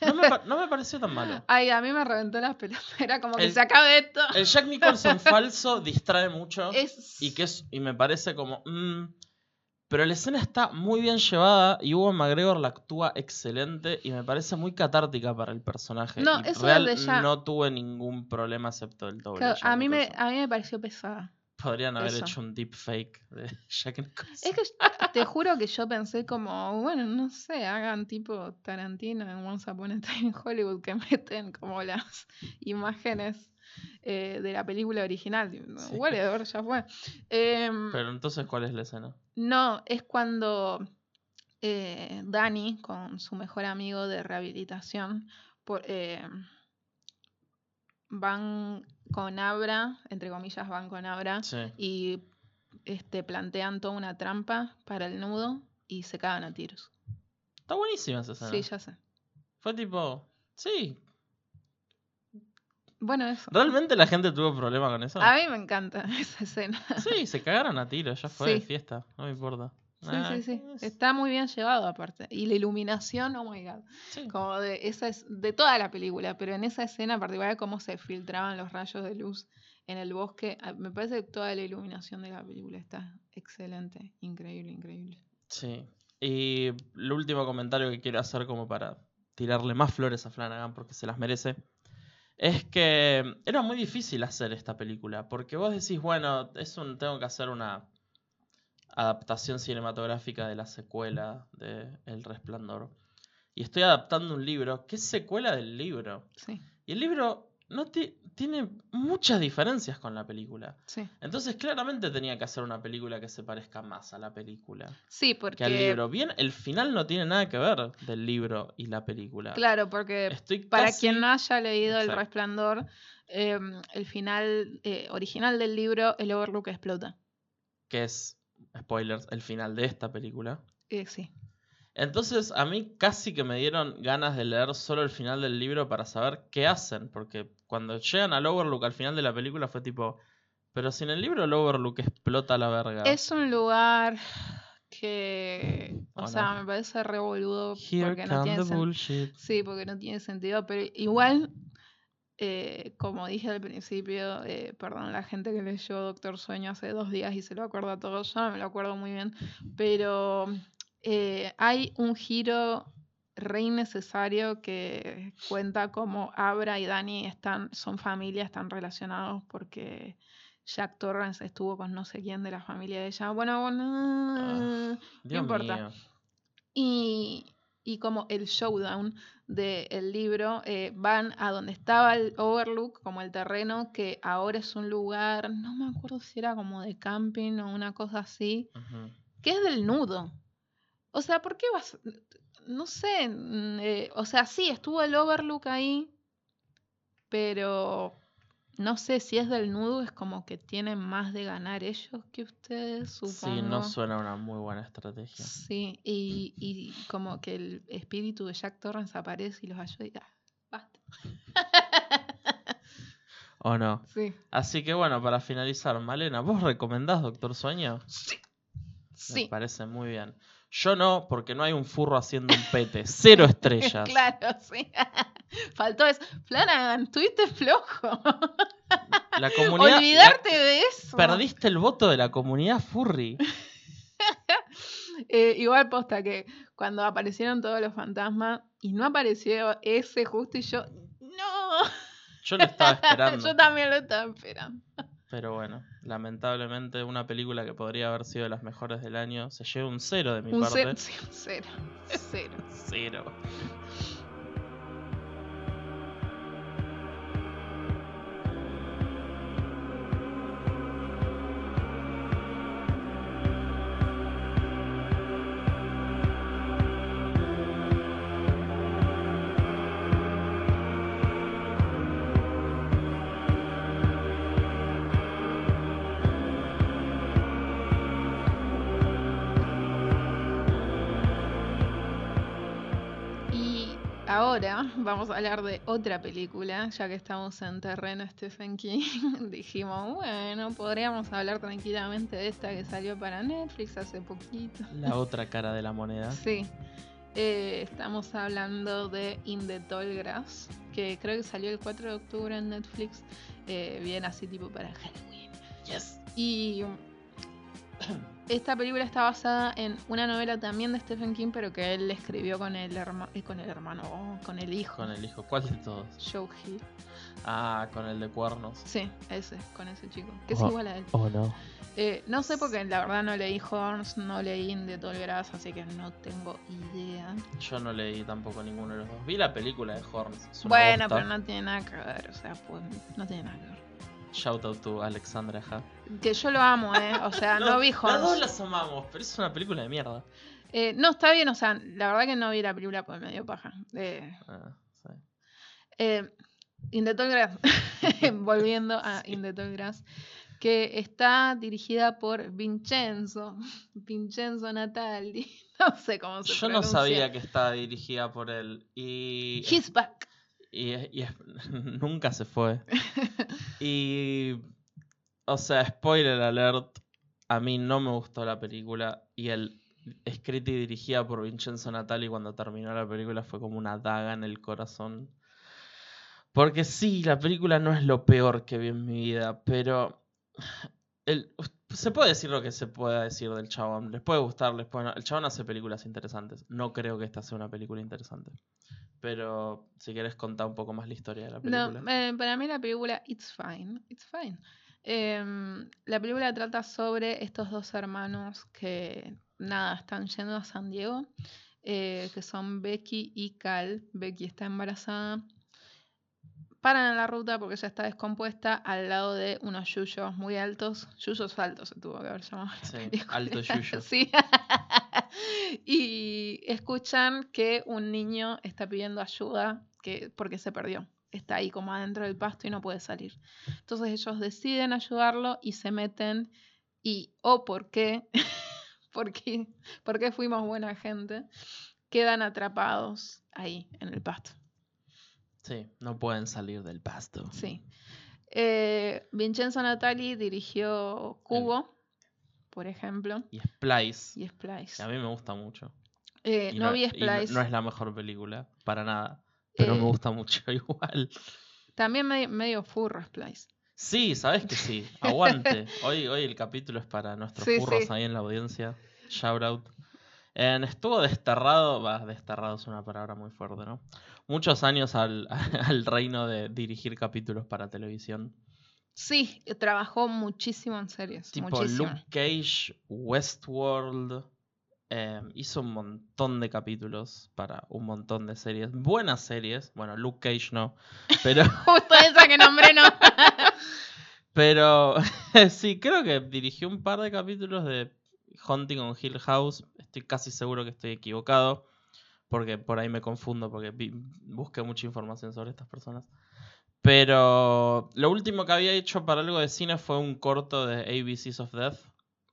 No me, pa- no me pareció tan malo. Ay, a mí me reventó las pelotas. Era como que El- se acabe esto. El Jack Nicholson falso distrae mucho. Es... Y que es, y me parece como. mm, Pero la escena está muy bien llevada y Hugo McGregor la actúa excelente y me parece muy catártica para el personaje. No, y eso real, ya. no tuve ningún problema excepto el doble. Claro, a, mí me, a mí me pareció pesada. Podrían haber eso. hecho un deepfake de Jack Nicholson. Es que te juro que yo pensé como, bueno, no sé, hagan tipo Tarantino en Once Upon a Time in Hollywood que meten como las imágenes eh, de la película original. Sí. Whatever, ya fue. Em, Pero entonces, ¿cuál es la escena? no, es cuando eh, Dani, con su mejor amigo de rehabilitación, por- eh, van con Abra, entre comillas, van con Abra, Sí. y este, plantean toda una trampa para el nudo y se cagan a tiros. Está buenísima esa escena. Sí, ya sé. Fue tipo, sí. Bueno, eso. ¿Realmente la gente tuvo problema con eso? A mí me encanta esa escena. Sí, se cagaron a tiro, ya fue, Sí. fiesta, no me importa. Sí, Ah, sí, sí. es- Está muy bien llevado aparte. Y la iluminación, oh my god. sí. Como de esa es de toda la película, pero en esa escena en particular cómo se filtraban los rayos de luz en el bosque, ah, me parece que toda la iluminación de la película está excelente, increíble, increíble. Sí. Y el último comentario que quiero hacer como para tirarle más flores a Flanagan porque se las merece. Es que era muy difícil hacer esta película. Porque vos decís, bueno, es un, tengo que hacer una adaptación cinematográfica de la secuela de El Resplandor. Y estoy adaptando un libro que es secuela del libro. Sí, Y el libro no ti- tiene muchas diferencias con la película. sí. Entonces claramente tenía que hacer una película que se parezca más a la película Sí, que al porque. libro. Bien, el final no tiene nada que ver del libro y la película. Claro, porque Estoy para casi- quien no haya leído El. Resplandor, em, el final eh, original del libro, el Overlook explota. Que es, spoilers, el final de esta película. Eh, sí. Entonces a mí casi que me dieron ganas de leer solo el final del libro para saber qué hacen. Porque cuando llegan al Overlook al final de la película fue tipo... Pero si en el libro el Overlook explota la verga. Es un lugar que. O ¿O sea, no? me parece re boludo. Here porque no tiene the sen- bullshit. Sí, porque no tiene sentido, pero igual, eh, como dije al principio, eh, perdón, la gente que leyó Doctor Sueño hace dos días y se lo acuerda todo, yo no me lo acuerdo muy bien, pero eh, hay un giro re innecesario que cuenta como Abra y Dani están, son familia, están relacionados porque Jack Torrance estuvo con no sé quién de la familia de ella. Bueno, bueno, Dios importa. mío. y, y como el showdown del libro, eh, van a donde estaba el Overlook, como el terreno, que ahora es un lugar, no me acuerdo si era como de camping o una cosa así, que es del nudo. O sea, ¿por qué vas? No sé, mm, eh, o sea, sí, estuvo el Overlook ahí, pero no sé si es del nudo, es como que tienen más de ganar ellos que ustedes, supongo. Sí, no suena una muy buena estrategia. Sí, y, y como que el espíritu de Jack Torrance aparece y los ayuda y ah, basta. ¿O no? Sí. Así que bueno, para finalizar, Malena, ¿vos recomendás Doctor Sueño? Me Sí. parece muy bien. Yo no, porque no hay un furro haciendo un pete. Cero estrellas. claro, sí. Faltó eso. Flanagan, estuviste flojo. La comunidad. Olvidarte de eso. perdiste el voto de la comunidad furry. Eh, igual posta que cuando aparecieron todos los fantasmas y no apareció ese justo y yo, no. Yo lo estaba esperando. yo también lo estaba esperando. Pero bueno, lamentablemente una película que podría haber sido de las mejores del año se lleva un cero de mi Un parte. cero, sí, un cero. Cero. Cero. Vamos a hablar de otra película, ya que estamos en terreno Stephen King. Dijimos, bueno, podríamos hablar tranquilamente de esta que salió para Netflix hace poquito. La otra cara de la moneda. Sí. Eh, estamos hablando de In the Tall Grass, que creo que salió el 4 de octubre en Netflix, eh, bien así tipo para Halloween. Yes. Y esta película está basada en una novela también de Stephen King, pero que él escribió con el, herma- eh, con el hermano, oh, con el hijo, Con el hijo. ¿Cuál de todos? Joe Hill. Ah, con el de cuernos. Sí, ese, con ese chico, que es Oh. igual a él. Oh, no. Eh, no sé porque la verdad no leí Horns, no leí In the Tall Grass, así que no tengo idea. Yo no leí tampoco ninguno de los dos. Vi la película de Horns. Bueno, pero no tiene nada que ver, o sea, pues no tiene nada que ver. Shout out to Alexandra Ja. Que yo lo amo, ¿eh? O sea, no, vi Las dos las amamos, pero es una película de mierda. Eh, no, está bien, o sea, la verdad que no vi la película porque me dio paja. Eh, Ah, sí. eh, In the Tall Grass, volviendo a In the Tall Grass, que está dirigida por Vincenzo, Vincenzo Natali, no sé cómo se Yo no sabía que estaba dirigida por él. Y. He's back. Y, y es- nunca se fue. Y. O sea, spoiler alert. A mí no me gustó la película. Y el escrita y dirigida por Vincenzo Natali cuando terminó la película fue como una daga en el corazón. Porque sí, la película no es lo peor que vi en mi vida, pero. el- se puede decir lo que se pueda decir del chabón. Les puede gustar, les puede. El chabón hace películas interesantes. No creo que esta sea una película interesante. Pero si quieres contar un poco más la historia de la película. No, eh, para mí la película It's Fine. It's Fine. Em, la película trata sobre estos dos hermanos que, nada, están yendo a San Diego, eh, que son Becky y Cal. Becky está embarazada. Paran en la ruta porque ella está descompuesta al lado de unos yuyos muy altos. Yuyos altos se tuvo que haber llamado. la Sí, alto yuyo. Sí. y escuchan que un niño está pidiendo ayuda que, porque se perdió. Está ahí como adentro del pasto y no puede salir. Entonces ellos deciden ayudarlo y se meten y, oh, ¿por qué? ¿Por qué? ¿Por qué fuimos buena gente? Quedan atrapados ahí en el pasto. Sí, no pueden salir del pasto. Sí. Eh, Vincenzo Natali dirigió Cubo, por ejemplo, Y Splice, y Splice. que a mí me gusta mucho. Eh, Y no, vi no- Splice. no es la mejor película, para nada. Pero Eh, me gusta mucho igual. También medio, medio furro Splice. Sí, sabes que sí. Aguante. Hoy, hoy el capítulo es para nuestros Sí, furros sí. ahí en la audiencia. Shout out. Estuvo desterrado, va, desterrado es una palabra muy fuerte, ¿no? Muchos años al, al reino de dirigir capítulos para televisión. Sí, trabajó muchísimo en series. Tipo muchísimo. Luke Cage, Westworld. eh, hizo un montón de capítulos para un montón de series. Buenas series. Bueno, Luke Cage no. Pero, Justo esa que nombré, no. pero sí, creo que dirigió un par de capítulos de Hunting on Hill House. Estoy casi seguro que estoy equivocado. Porque por ahí me confundo. Porque busqué mucha información sobre estas personas. Pero lo último que había hecho para algo de cine fue un corto de ABCs of Death.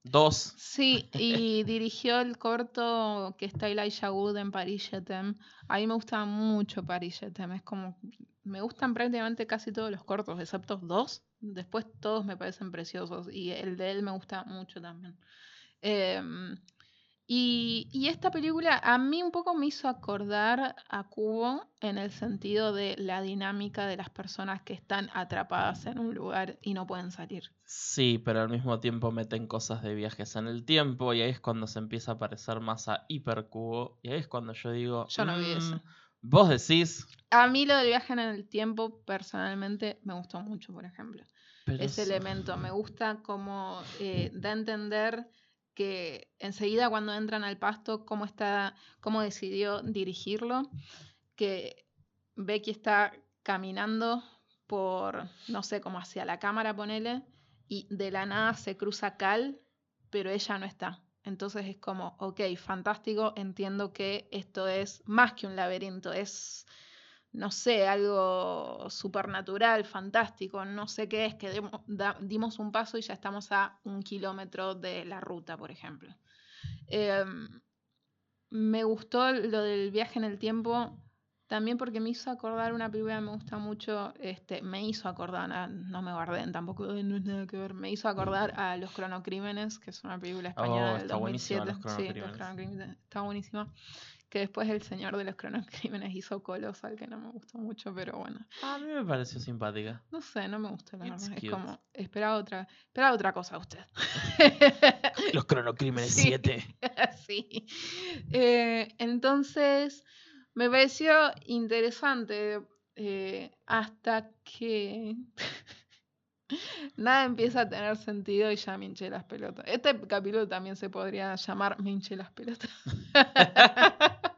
Dos. Sí, y dirigió el corto que está Elijah Wood en Paris Jetem. A mí me gusta mucho Paris Jetem. Es como. Me gustan prácticamente casi todos los cortos, excepto dos. Después todos me parecen preciosos. Y el de él me gusta mucho también. Em, y, y esta película a mí un poco me hizo acordar a Cubo en el sentido de la dinámica de las personas que están atrapadas en un lugar y no pueden salir. Sí, pero al mismo tiempo meten cosas de viajes en el tiempo y ahí es cuando se empieza a parecer más a Hipercubo y ahí es cuando yo digo, Yo no vi eso. "Mm, vos decís, A mí lo del viaje en el tiempo personalmente me gustó mucho, por ejemplo. pero Ese es- elemento me gusta como eh, da a entender que enseguida cuando entran al pasto, cómo está, cómo decidió dirigirlo, que Becky está caminando por, no sé, como hacia la cámara, ponele, y de la nada se cruza Cal, pero ella no está. Entonces es como, ok, fantástico, entiendo que esto es más que un laberinto, es, no sé, algo supernatural, fantástico, no sé qué es, que demo- da- dimos un paso y ya estamos a un kilómetro de la ruta, por ejemplo. Em, me gustó lo del viaje en el tiempo también porque me hizo acordar una película que me gusta mucho, este, me hizo acordar, ah, no me guarden tampoco, no es nada que ver, me hizo acordar a Los Cronocrímenes, que es una película española Oh, del está buenísima 2007. Los Sí, Los. Cronocrímenes, está buenísima. Que después El Señor de los Cronocrímenes hizo Colossal, que no me gustó mucho, pero bueno. A mí me pareció simpática. No sé, no me gusta la cute. Es como, esperaba otra, esperaba otra cosa usted. Los cronocrímenes Sí. 7. sí. Eh, entonces, me pareció interesante eh, hasta que nada empieza a tener sentido y ya me hinché las pelotas. Este capítulo también se podría llamar Me hinché las pelotas.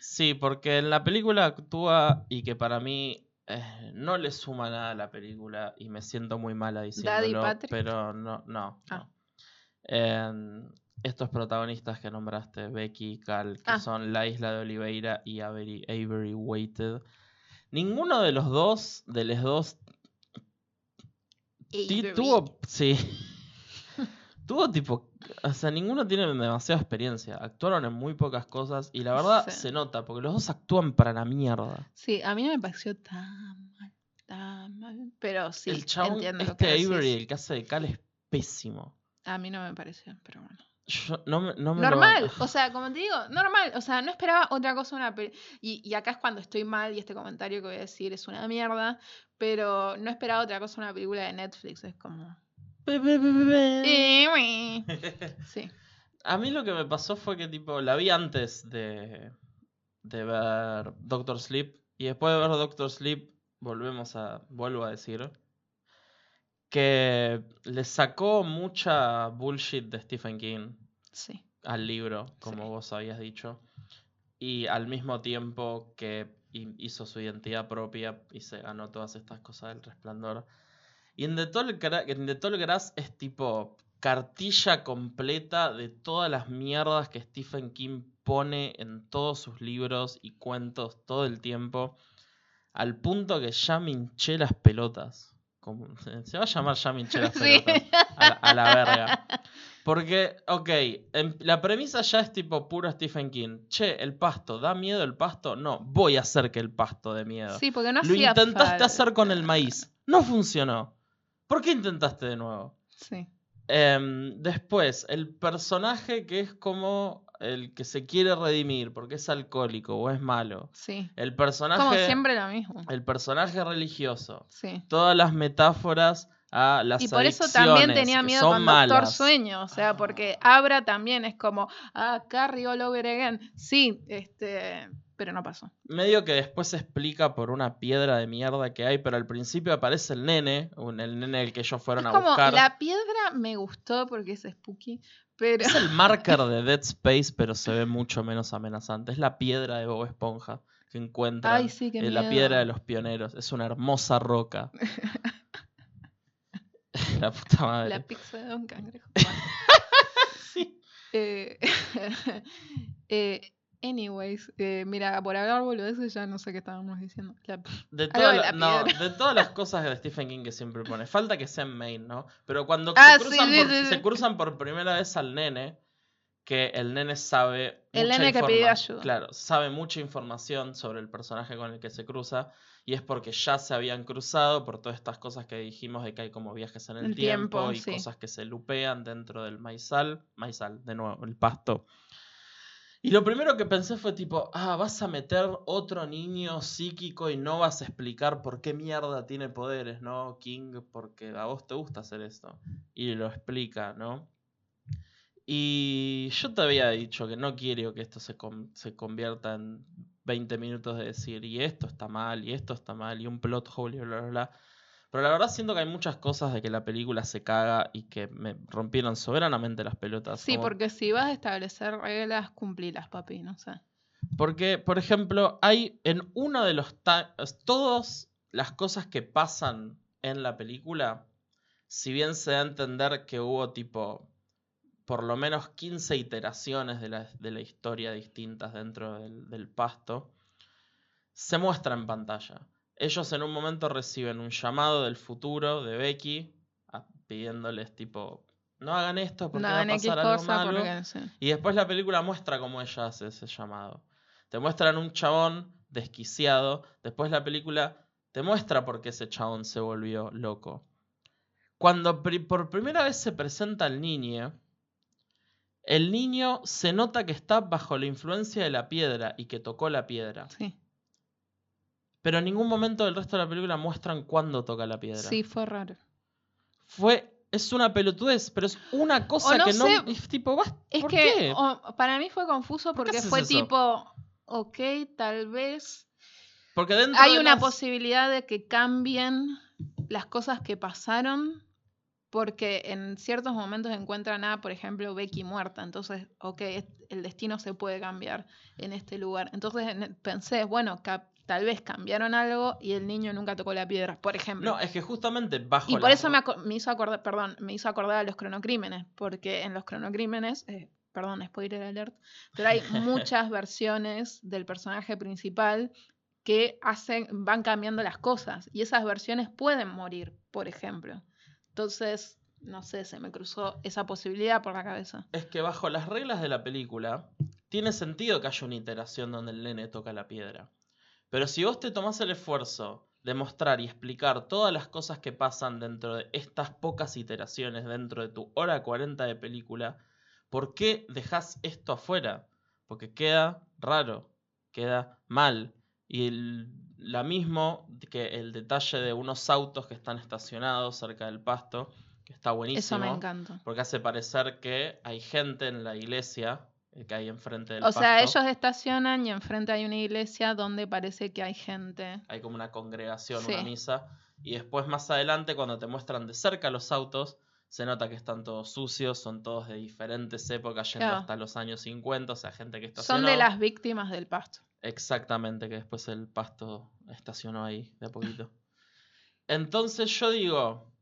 Sí, porque en la película actúa y que para mí eh, no le suma nada a la película y me siento muy mala diciéndolo, Patrick? pero no, no, Ah. no. En estos protagonistas que nombraste, Becky y Cal, que Ah. son La Isla de Oliveira y Avery, Avery Weighted, ninguno de los dos, de los dos, Avery. tuvo, sí, tuvo tipo, o sea, ninguno tiene demasiada experiencia, actuaron en muy pocas cosas y la verdad Sí. se nota, porque los dos actúan para la mierda. Sí, a mí no me pareció tan mal, tan mal. Pero sí, el chabón, entiendo lo este que Avery, decís. el que hace de Cal, es pésimo. A mí no me pareció, pero bueno. Yo no me, no me lo- Normal, o sea, como te digo, normal, o sea, no esperaba otra cosa una peli- y, y acá es cuando estoy mal y este comentario que voy a decir es una mierda, pero no esperaba otra cosa una película de Netflix, es como... Be. Sí, A mí lo que me pasó fue que tipo la vi antes de, de ver Doctor Sleep y después de ver Doctor Sleep volvemos a vuelvo a decir que le sacó mucha bullshit de Stephen King sí, al libro, como Sí. vos habías dicho, y al mismo tiempo que hi- hizo su identidad propia y se ganó todas estas cosas del resplandor. Y en The Tall, Gra- en The Tall Grass es tipo cartilla completa de todas las mierdas que Stephen King pone en todos sus libros y cuentos todo el tiempo, al punto que ya me hinché las pelotas. Como- se- va a llamar ya Sí. A la, a la verga. Porque, ok, em- la premisa ya es tipo puro Stephen King. Che, el pasto, ¿da miedo el pasto? No, voy a hacer que el pasto dé miedo. sí, porque no Lo hacía intentaste falta. hacer con el maíz. No funcionó. ¿Por qué intentaste de nuevo? Sí, Em, después, el personaje que es como el que se quiere redimir porque es alcohólico o es malo. sí, El personaje, como siempre lo mismo, el personaje religioso. sí. Todas las metáforas a las Y por eso también tenía miedo con Doctor malas. Sueño, o sea, porque Abra también es como, ah, Carrie all over again. Sí, este, pero no pasó. Medio que después se explica por una piedra de mierda que hay, pero al principio aparece el nene, el nene el que ellos fueron Es a como, buscar. la piedra me gustó porque es spooky, pero Es el marker de Dead Space, pero se ve mucho menos amenazante. Es la piedra de Bob Esponja que encuentran. Ay, sí, qué eh, la piedra de los pioneros. Es una hermosa roca. la puta madre. la pizza de Don Cangrejo. Sí. Eh, eh, anyways, eh, mira, por hablar boludeces ya no sé qué estábamos diciendo. De, todas de la- la no, piedra. de todas las cosas de Stephen King que siempre pone. Falta que sean main, ¿no? Pero cuando Ah, se, sí, cruzan sí, por, sí, se sí. cruzan por primera vez al nene, que el nene sabe. El mucha nene que pidió ayuda. Claro, sabe mucha información sobre el personaje con el que se cruza. Y es porque ya se habían cruzado por todas estas cosas que dijimos de que hay como viajes en el, El tiempo, tiempo, y cosas que se lupean dentro del maizal. Maizal, de nuevo, el pasto. Y lo primero que pensé fue tipo, ah, vas a meter otro niño psíquico y no vas a explicar por qué mierda tiene poderes, ¿no? King, porque a vos te gusta hacer esto. Y lo explica, ¿no? Y yo te había dicho que no quiero que esto se, se convierta en 20 minutos de decir, y esto está mal, y esto está mal, y un plot hole, y bla, bla, bla. Pero la verdad siento que hay muchas cosas de que la película se caga y que me rompieron soberanamente las pelotas. Sí, como- porque si vas a establecer reglas, cumplilas, papi, no sé. Porque, por ejemplo, hay en uno de los... Todas las cosas que pasan en la película, si bien se da a entender que hubo tipo por lo menos 15 iteraciones de la, de la historia distintas dentro del, del pasto, se muestra en pantalla. Ellos en un momento reciben un llamado del futuro de Becky a- pidiéndoles tipo, no hagan esto porque No va a pasar algo malo. porque sí. Y después la película muestra cómo ella hace ese llamado. Te muestran un chabón desquiciado. Después la película te muestra por qué ese chabón se volvió loco. Cuando pri- por primera vez se presenta al niño, El niño se nota que está bajo la influencia de la piedra y que tocó la piedra. Sí. Pero en ningún momento del resto de la película muestran cuándo toca la piedra. Sí, fue raro. Fue. Es una pelotudez, pero es una cosa no que no. Es tipo, bas- Es ¿por que qué? o- para mí fue confuso ¿Por porque fue eso? tipo, ok, tal vez Porque dentro hay de una las- posibilidad de que cambien las cosas que pasaron porque en ciertos momentos encuentran a, por ejemplo, Becky muerta. Entonces, ok, el destino se puede cambiar en este lugar. Entonces en- pensé, bueno, cap- tal vez cambiaron algo y el niño nunca tocó la piedra, por ejemplo. No, es que justamente bajo Y por eso me, me hizo acordar, perdón, me hizo acordar a los cronocrímenes, porque en los cronocrímenes, eh, perdón, spoiler alert, pero hay muchas versiones del personaje principal que hacen, van cambiando las cosas y esas versiones pueden morir, por ejemplo. Entonces, no sé, se me cruzó esa posibilidad por la cabeza. Es que bajo las reglas de la película, tiene sentido que haya una iteración donde el nene toca la piedra. Pero si vos te tomás el esfuerzo de mostrar y explicar todas las cosas que pasan dentro de estas pocas iteraciones dentro de tu hora 40 de película, ¿por qué dejás esto afuera? Porque queda raro, queda mal. Y el- la mismo que el detalle de unos autos que están estacionados cerca del pasto, que está buenísimo. Eso me encanta. Porque hace parecer que hay gente en la iglesia eh, que hay enfrente del O sea, ellos estacionan y enfrente hay una iglesia donde parece que hay gente. Hay como una congregación, Sí. una misa. Y después más adelante, cuando te muestran de cerca los autos, se nota que están todos sucios, son todos de diferentes épocas, yendo Claro. hasta los años 50, o sea, gente que Son estacionó. de las víctimas del pasto. Exactamente, que después el pasto estacionó ahí de a poquito. Entonces yo digo,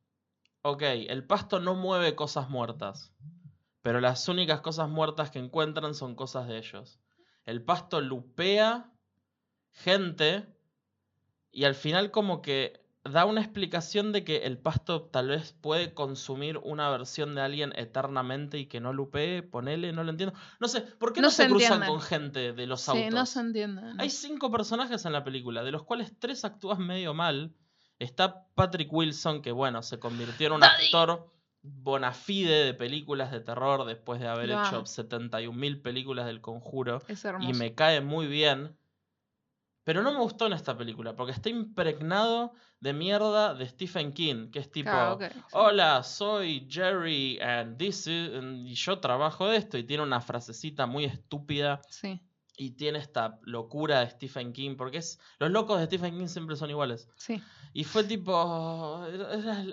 ok, el pasto no mueve cosas muertas, pero las únicas cosas muertas que encuentran son cosas de ellos. El pasto lupea gente y al final como que da una explicación de que el pasto tal vez puede consumir una versión de alguien eternamente y que no lupee, ponele, no lo entiendo. No sé, ¿por qué no, No se, se cruzan con gente de los Sí, autos? no se entiende. ¿no? Hay cinco personajes en la película, de los cuales tres actúan medio mal. Está Patrick Wilson, que bueno, se convirtió en un actor bona fide de películas de terror después de haber Lo hecho amo. 71.000 películas del conjuro. Es. Y me cae muy bien. Pero no me gustó en esta película, porque está impregnado de mierda de Stephen King, que es tipo... Sí. Hola, soy Jerry and this is- and- yo trabajo de esto y tiene una frasecita muy estúpida Sí, y tiene esta locura de Stephen King, porque es los locos de Stephen King siempre son iguales. sí. Y fue tipo,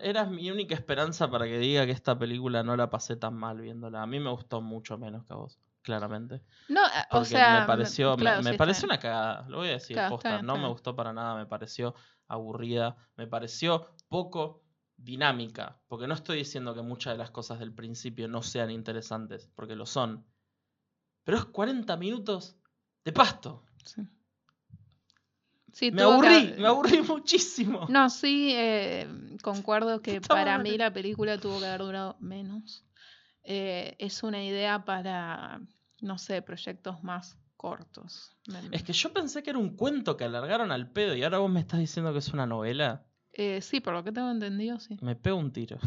era, mi única esperanza para que diga que esta película no la pasé tan mal viéndola. A mí me gustó mucho menos que a vos, claramente. No, eh, o sea. me pareció, me- claro, me, sí, pareció una cagada, lo voy a decir, Claro, está posta, bien, no me gustó para nada, me pareció aburrida, me pareció poco dinámica, porque no estoy diciendo que muchas de las cosas del principio no sean interesantes, porque lo son. Pero es 40 minutos de pasto. Sí. Sí, Me aburrí, que- me aburrí muchísimo. No, sí, eh, concuerdo que para mí la película tuvo que haber durado menos. Eh, es una idea para, no sé, proyectos más cortos. Es que yo pensé que era un cuento que alargaron al pedo y ahora vos me estás diciendo que es una novela. Eh, sí, por lo que tengo entendido, sí. Me pego un tiro.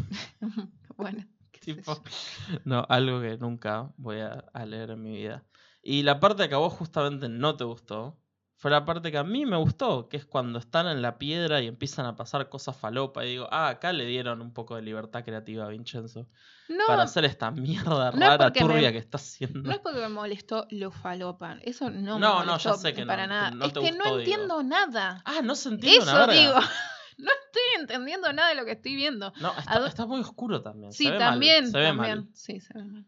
bueno. qué sé Tipo, yo. no, algo que nunca voy a, a leer en mi vida. Y la parte que a vos justamente no te gustó fue la parte que a mí me gustó, que es cuando están en la piedra y empiezan a pasar cosas falopa. Y digo, ah, acá le dieron un poco de libertad creativa a Vincenzo No, para hacer esta mierda no es rara, me- turbia que está haciendo. no es porque me molestó lo falopa. Eso no me no, molestó ya sé que no, para nada. es te que gustó, no digo. entiendo nada. Ah, no se entiende una Eso verga. digo. no estoy entendiendo nada de lo que estoy viendo. No, está, muy oscuro también. Sí, se ve mal, también, se ve también. mal. Sí, se ve mal.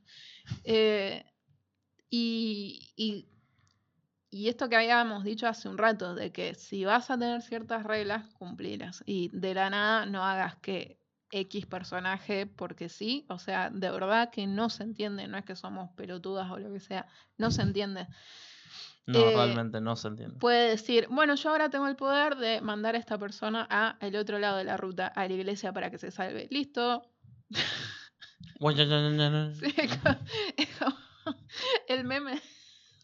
Eh, y, y, y esto que habíamos dicho hace un rato, de que si vas a tener ciertas reglas, cumplirlas. Y de la nada no hagas que X personaje, porque sí, o sea, de verdad que no se entiende, no es que somos pelotudas o lo que sea, no se entiende. No, Eh, realmente no se entiende. Puede decir, bueno, yo ahora tengo el poder de mandar a esta persona a el otro lado de la ruta, a la iglesia para que se salve. Listo. Sí, como- es como el meme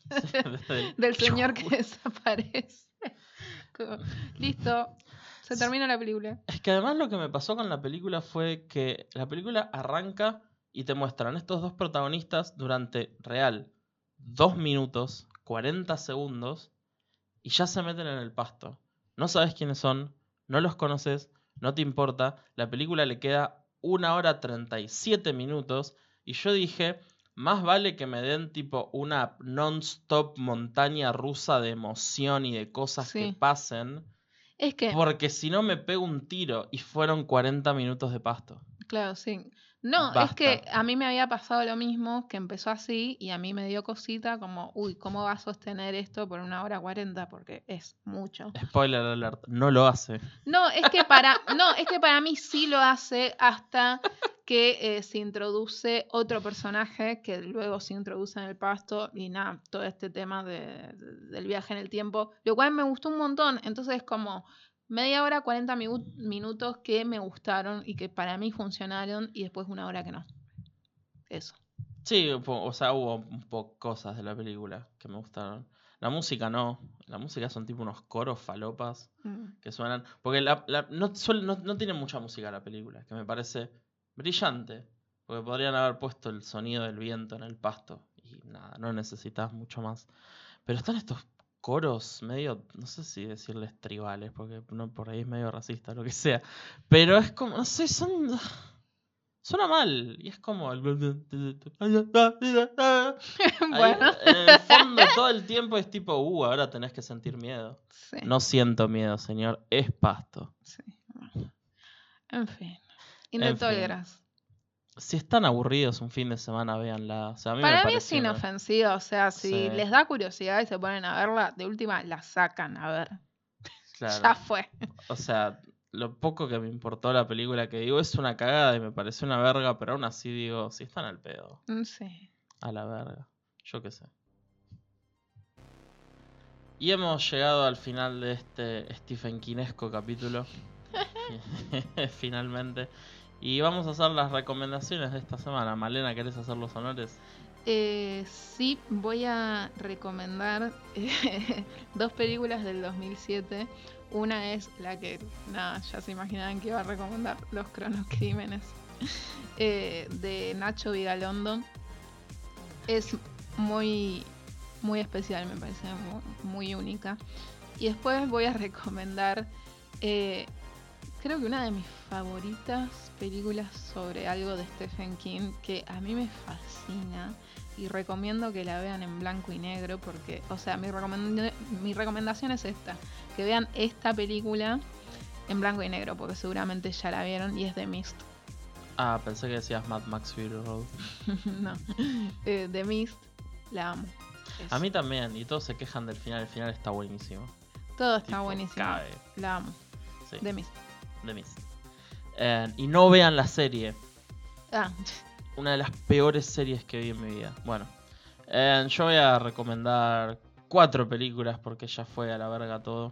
Del- señor que desaparece. Listo, se termina la película. Es que además lo que me pasó con la película fue que la película arranca y te muestran estos dos protagonistas durante real 2 minutos, 40 segundos y ya se meten en el pasto. No sabes quiénes son, no los conoces, no te importa. La película le queda 1 hora 37 minutos y yo dije, más vale que me den tipo una non-stop montaña rusa de emoción y de cosas que pasen. Es que, Porque si no me pego un tiro y fueron 40 minutos de pasto. claro, sí. No, es que a mí me había pasado lo mismo, que empezó así y a mí me dio cosita como, uy, ¿cómo va a sostener esto por una hora cuarenta? Porque es mucho. Spoiler alert, no lo hace. No, es que para, no, es que para mí sí lo hace hasta que eh, se introduce otro personaje que luego se introduce en el pasto y nada, todo este tema de- de- del viaje en el tiempo, lo cual me gustó un montón. Entonces es como media hora, 40 migu- minutos que me gustaron y que para mí funcionaron y después una hora que no. Eso. Sí, o sea, hubo un poco cosas de la película que me gustaron. La música no. La música son tipo unos coros falopas Mm. que suenan. Porque la, la- no, suele- no, no tiene mucha música la película, que me parece brillante. Porque podrían haber puesto el sonido del viento en el pasto. Y nada, no necesitas mucho más. Pero están estos coros medio, no sé si decirles tribales, porque no, por ahí es medio racista, lo que sea. Pero es como, no sé, son... Suena mal. Y es como... el- Ahí, bueno, en el fondo todo el tiempo es tipo, uh, ahora tenés que sentir miedo. sí, No siento miedo, señor, es pasto. sí. En fin. Fin. Intoleras. Si están aburridos un fin de semana, véanla. O sea, a mí me Para mí es inofensiva, o sea, si Sí. les da curiosidad y se ponen a verla, de última la sacan a ver. Claro. Ya fue. O sea, lo poco que me importó la película que digo es una cagada y me pareció una verga, pero aún así digo, si están al pedo, Mm, Sí. a la verga. Yo qué sé. Y hemos llegado al final de este Stephen Kinesco capítulo. Finalmente. Y vamos a hacer las recomendaciones de esta semana. Malena, ¿querés hacer los honores? Eh, sí, voy a recomendar eh, dos películas del 2007. Una es la que, nada, ya se imaginaban que iba a recomendar, Los Cronocrímenes, eh, de Nacho Vigalondo. Es muy, muy especial, me parece, mu- muy, única. Y después voy a recomendar, creo que una de mis favoritas películas sobre algo de Stephen King, que a mí me fascina y recomiendo que la vean en blanco y negro porque, o sea, mi, recomend- mi recomendación es esta, que vean esta película en blanco y negro porque seguramente ya la vieron y es The Mist. Ah, pensé que decías Mad Max Fury Road. no, eh, The Mist, la amo. A mí también, y todos se quejan del final. El final está buenísimo. todo está tipo, buenísimo. cabe. La amo. Sí, The Mist. The Mist. Eh, y no vean la serie. Ah, Una de las peores series que vi en mi vida. Bueno, eh, yo voy a recomendar cuatro películas porque ya fue a la verga todo.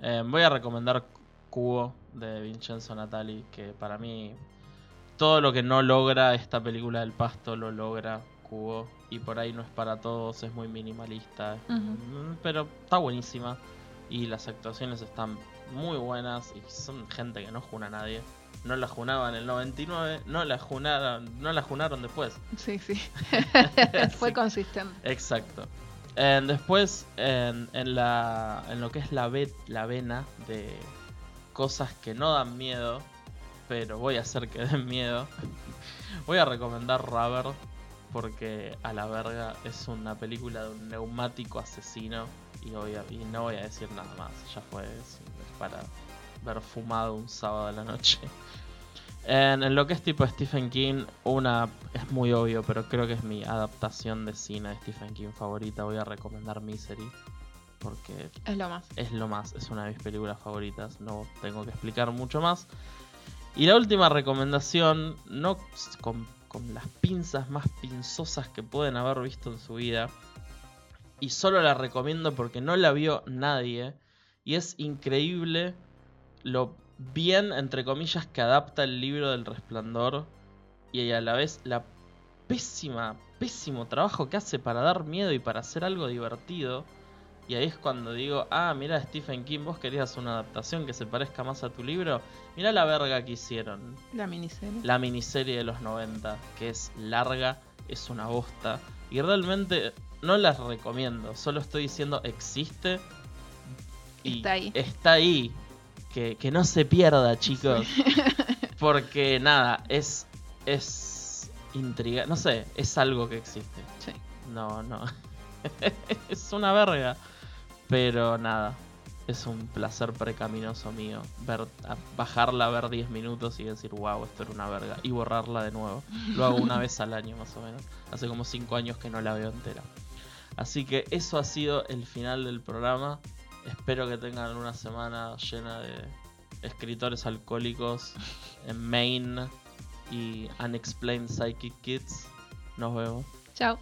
Eh, voy a recomendar Cubo de Vincenzo Natali, que para mí todo lo que no logra esta película del pasto lo logra Cubo. Y por ahí no es para todos, es muy minimalista. Mm, Pero está buenísima. Y las actuaciones están muy buenas. Y son gente que no juna a nadie. No la junaban en el 99, no la junaron, no la junaron después. sí, sí. Fue Sí. consistente. Exacto. Eh, después, en, en la, en lo que es la, ve- la vena de cosas que no dan miedo, pero voy a hacer que den miedo, voy a recomendar Rubber, porque a la verga es una película de un neumático asesino y, voy a- y no voy a decir nada más, ya fue es, para ver fumado un sábado a la noche. En, en lo que es tipo Stephen King, una es muy obvio, pero creo que es mi adaptación de cine de Stephen King favorita. Voy a recomendar Misery, porque Es lo más. es lo más, es una de mis películas favoritas, no tengo que explicar mucho más. Y la última recomendación, no con, con las pinzas más pinzosas que pueden haber visto en su vida, y solo la recomiendo porque no la vio nadie, y es increíble lo bien, entre comillas, que adapta el libro del resplandor, y a la vez la pésima, pésimo trabajo que hace para dar miedo y para hacer algo divertido. Y ahí es cuando digo, ah, mira Stephen King, vos querías una adaptación que se parezca más a tu libro. Mira la verga que hicieron. La miniserie. La miniserie de los 90, que es larga, es una bosta. Y realmente no las recomiendo, solo estoy diciendo existe. Y Está ahí. Está ahí. Que, que no se pierda, chicos. Porque nada, es. Es. Intriga. No sé, es algo que existe. Sí. No, no. es una verga. Pero nada. Es un placer precaminoso mío ver, a- bajarla, ver 10 minutos y decir, wow, esto era una verga. Y borrarla de nuevo. Lo hago una vez al año más o menos. Hace como 5 años que no la veo entera. Así que eso ha sido el final del programa. Espero que tengan una semana llena de escritores alcohólicos en Maine y Unexplained Psychic Kids. Nos vemos. Chao.